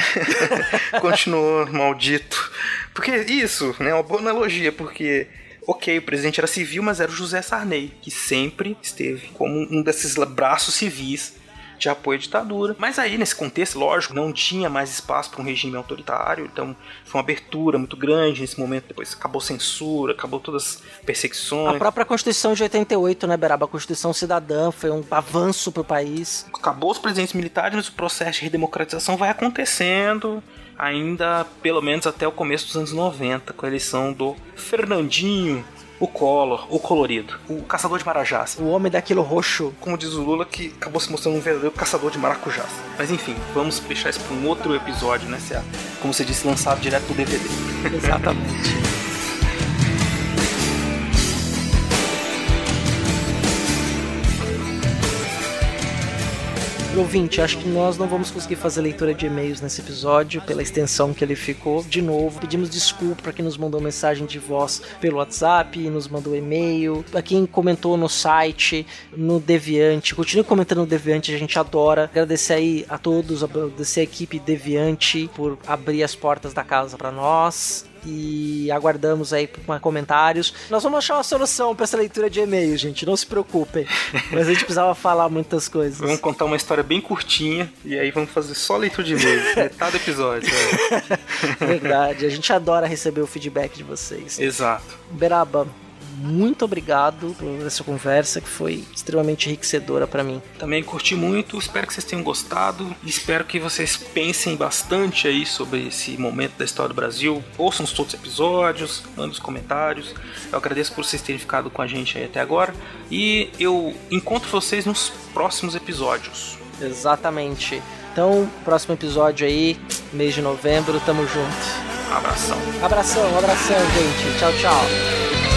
continuou, maldito. Porque isso, né? Uma boa analogia, porque ok, o presidente era civil, mas era o José Sarney, que sempre esteve como um desses braços civis de apoio à ditadura. Mas aí, nesse contexto, lógico, não tinha mais espaço para um regime autoritário, então foi uma abertura muito grande nesse momento. Depois acabou censura, acabou todas as perseguições. A própria Constituição de 88, né, Beraba? A Constituição Cidadã foi um avanço para o país. Acabou os presidentes militares, mas o processo de redemocratização vai acontecendo ainda pelo menos até o começo dos anos 90, com a eleição do Fernandinho o Collor, o colorido, o caçador de marajás. O homem daquilo roxo. Como diz o Lula, que acabou se mostrando um verdadeiro caçador de maracujás. Mas enfim, vamos deixar isso para um outro episódio, né? Se é, como você disse, lançado direto pro DVD. Exatamente. Ouvinte, acho que nós não vamos conseguir fazer leitura de e-mails nesse episódio, pela extensão que ele ficou. De novo, pedimos desculpa para quem nos mandou mensagem de voz pelo WhatsApp, nos mandou e-mail, para quem comentou no site, no Deviante. Continue comentando no Deviante, a gente adora. Agradecer aí a todos, agradecer a equipe Deviante por abrir as portas da casa para nós e aguardamos aí por comentários. Nós vamos achar uma solução para essa leitura de e-mail, gente, não se preocupem. Mas a gente precisava falar muitas coisas. Vamos contar uma história bem curtinha e aí vamos fazer só leitura de e-mail, metade do episódio. É. Verdade, a gente adora receber o feedback de vocês. Exato. Beraba, muito obrigado por essa conversa que foi extremamente enriquecedora para mim. Também curti muito, espero que vocês tenham gostado espero que vocês pensem bastante aí sobre esse momento da história do Brasil. Ouçam os todos os episódios, mandem os comentários. Eu agradeço por vocês terem ficado com a gente aí até agora e eu encontro vocês nos próximos episódios. Exatamente. Então, próximo episódio aí, mês de novembro, tamo junto. Abração. Abração, abração, gente. Tchau, tchau.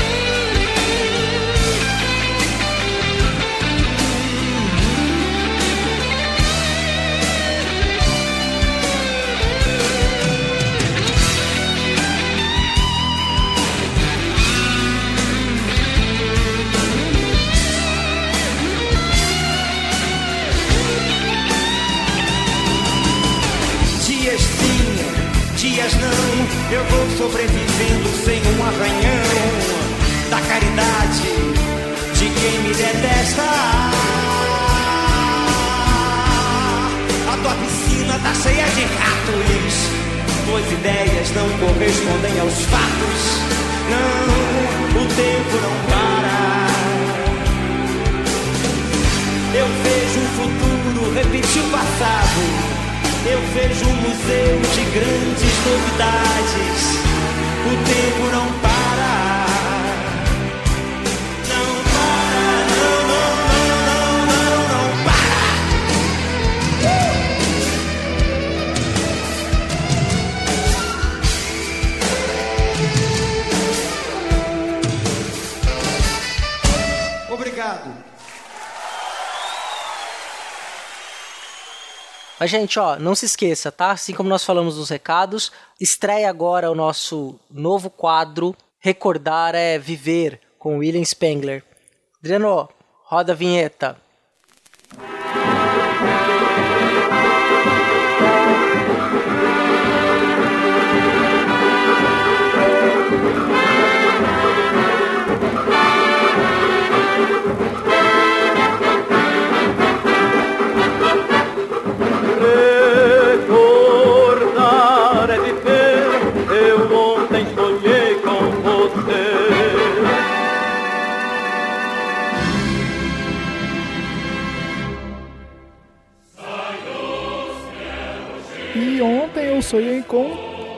Suas ideias não correspondem aos fatos. Não, o tempo não para. Eu vejo o futuro repetir o passado. Eu vejo um museu de grandes novidades. O tempo não para. Mas, gente, ó, não se esqueça, tá? Assim como nós falamos nos recados, estreia agora o nosso novo quadro Recordar é Viver, com William Spengler. Adriano, roda a vinheta. E ontem eu sonhei com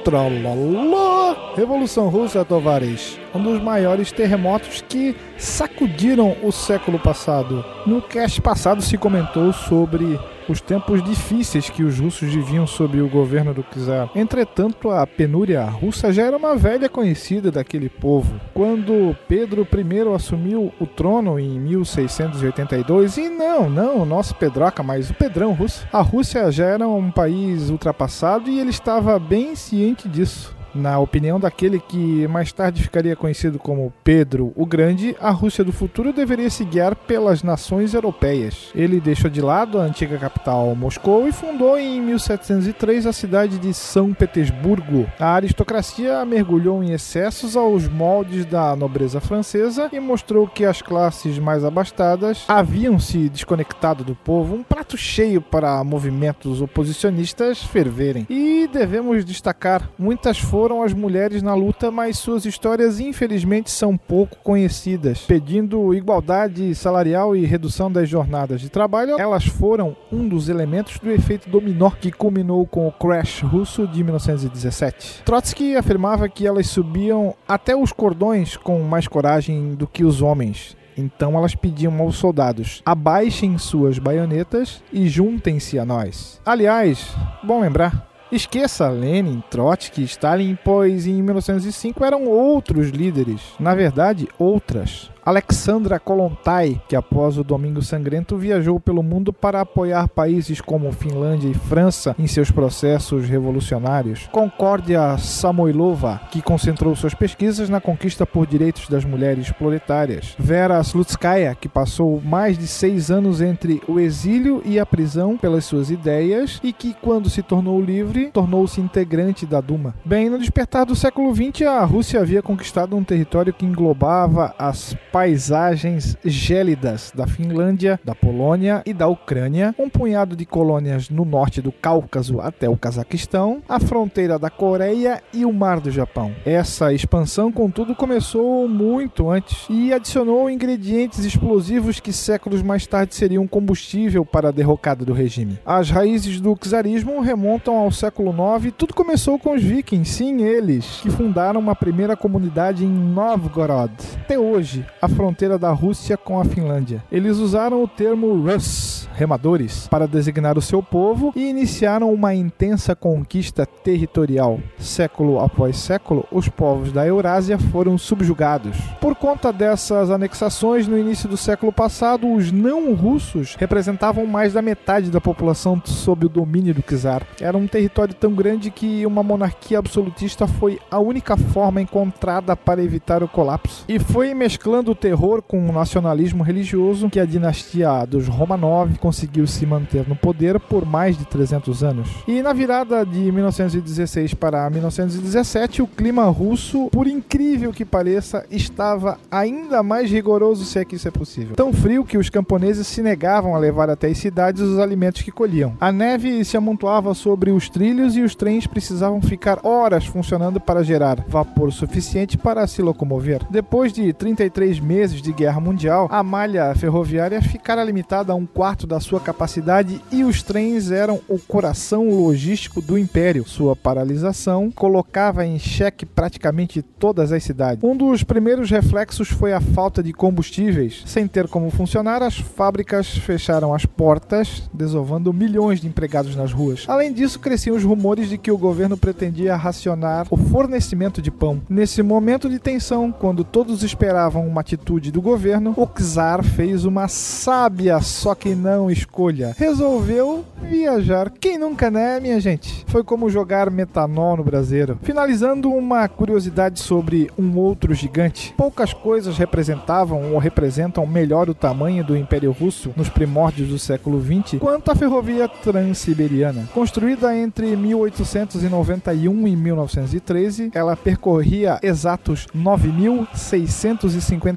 Tralala, Revolução Russa, Tovares, um dos maiores terremotos que sacudiram o século passado. No cast passado se comentou sobre os tempos difíceis que os russos viviam sob o governo do czar. Entretanto, a penúria russa já era uma velha conhecida daquele povo. Quando Pedro I assumiu o trono em 1682, e não, não o nosso Pedroca, mas o Pedrão russo, a Rússia já era um país ultrapassado e ele estava bem ciente disso. Na opinião daquele que mais tarde ficaria conhecido como Pedro o Grande, a Rússia do futuro deveria se guiar pelas nações europeias. Ele deixou de lado a antiga capital Moscou e fundou em 1703 a cidade de São Petersburgo. A aristocracia mergulhou em excessos aos moldes da nobreza francesa e mostrou que as classes mais abastadas haviam se desconectado do povo, um prato cheio para movimentos oposicionistas ferverem. E devemos destacar, muitas foram as mulheres na luta, mas suas histórias infelizmente são pouco conhecidas. Pedindo igualdade salarial e redução das jornadas de trabalho, elas foram um dos elementos do efeito dominó que culminou com o crash russo de 1917. Trotsky afirmava que elas subiam até os cordões com mais coragem do que os homens. Então elas pediam aos soldados: abaixem suas baionetas e juntem-se a nós. Aliás, bom lembrar, Esqueça Lenin, Trotsky, Stalin, pois em 1905 eram outros líderes, na verdade, outras. Alexandra Kolontai, que após o Domingo Sangrento viajou pelo mundo para apoiar países como Finlândia e França em seus processos revolucionários. Concórdia Samoilova, que concentrou suas pesquisas na conquista por direitos das mulheres proletárias. Vera Slutskaya, que passou mais de seis anos entre o exílio e a prisão pelas suas ideias e que, quando se tornou livre, tornou-se integrante da Duma. Bem, no despertar do século XX, a Rússia havia conquistado um território que englobava as paisagens gélidas da Finlândia, da Polônia e da Ucrânia, um punhado de colônias no norte do Cáucaso até o Cazaquistão, a fronteira da Coreia e o Mar do Japão. Essa expansão, contudo, começou muito antes e adicionou ingredientes explosivos que séculos mais tarde seriam combustível para a derrocada do regime. As raízes do czarismo remontam ao século IX. Tudo começou com os vikings, sim, eles, que fundaram uma primeira comunidade em Novgorod. Até hoje, a fronteira da Rússia com a Finlândia. Eles usaram o termo Rus, remadores, para designar o seu povo e iniciaram uma intensa conquista territorial. Século após século, os povos da Eurásia foram subjugados. Por conta dessas anexações, no início do século passado, os não-russos representavam mais da metade da população sob o domínio do czar. Era um território tão grande que uma monarquia absolutista foi a única forma encontrada para evitar o colapso. E foi mesclando do terror com o nacionalismo religioso que a dinastia dos Romanov conseguiu se manter no poder por mais de 300 anos. E na virada de 1916 para 1917, o clima russo, por incrível que pareça, estava ainda mais rigoroso, se é que isso é possível. Tão frio que os camponeses se negavam a levar até as cidades os alimentos que colhiam. A neve se amontoava sobre os trilhos e os trens precisavam ficar horas funcionando para gerar vapor suficiente para se locomover. Depois de 33 meses de guerra mundial, a malha ferroviária ficara limitada a um quarto da sua capacidade e os trens eram o coração logístico do império. Sua paralisação colocava em xeque praticamente todas as cidades. Um dos primeiros reflexos foi a falta de combustíveis. Sem ter como funcionar, as fábricas fecharam as portas, desovando milhões de empregados nas ruas. Além disso, cresciam os rumores de que o governo pretendia racionar o fornecimento de pão. Nesse momento de tensão, quando todos esperavam uma atitude do governo, o czar fez uma sábia, só que não escolha. Resolveu viajar. Quem nunca, né, minha gente? Foi como jogar metanol no braseiro. Finalizando uma curiosidade sobre um outro gigante. Poucas coisas representavam ou representam melhor o tamanho do Império Russo nos primórdios do século XX quanto a ferrovia transiberiana. Construída entre 1891 e 1913, ela percorria exatos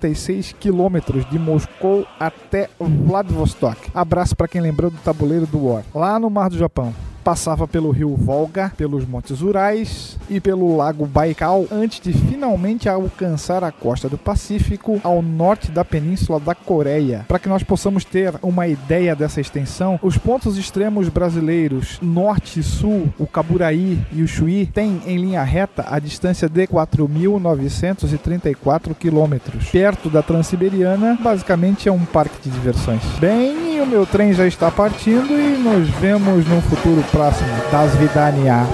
9.656 quilômetros de Moscou até Vladivostok. Abraço para quem lembrou do tabuleiro do War, lá no Mar do Japão passava pelo rio Volga, pelos Montes Urais e pelo Lago Baikal antes de finalmente alcançar a costa do Pacífico ao norte da Península da Coreia. Para que nós possamos ter uma ideia dessa extensão, os pontos extremos brasileiros norte e sul, o Caburaí e o Chuí, têm em linha reta a distância de 4.934 quilômetros. Perto da Transiberiana, basicamente é um parque de diversões. Bem, o meu trem já está partindo e nos vemos no futuro próximo. Das Vidania.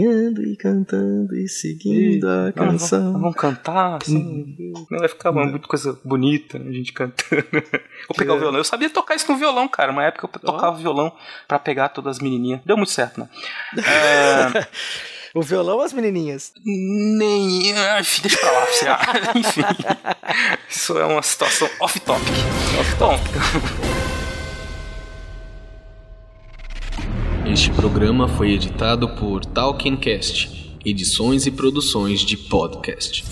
Caminhando e cantando e seguindo a canção. Vamos, vamos cantar, assim. Não vai ficar uma muita coisa bonita, né, a gente cantando. Vou pegar o violão. Eu sabia tocar isso no violão, cara. Uma época eu tocava violão pra pegar todas as menininhas. Deu muito certo, né? É... O violão ou as menininhas? Nem. Ai, deixa pra lá. Enfim. Isso é uma situação off-topic. Off-topic. Este programa foi editado por Talkincast, edições e produções de podcast.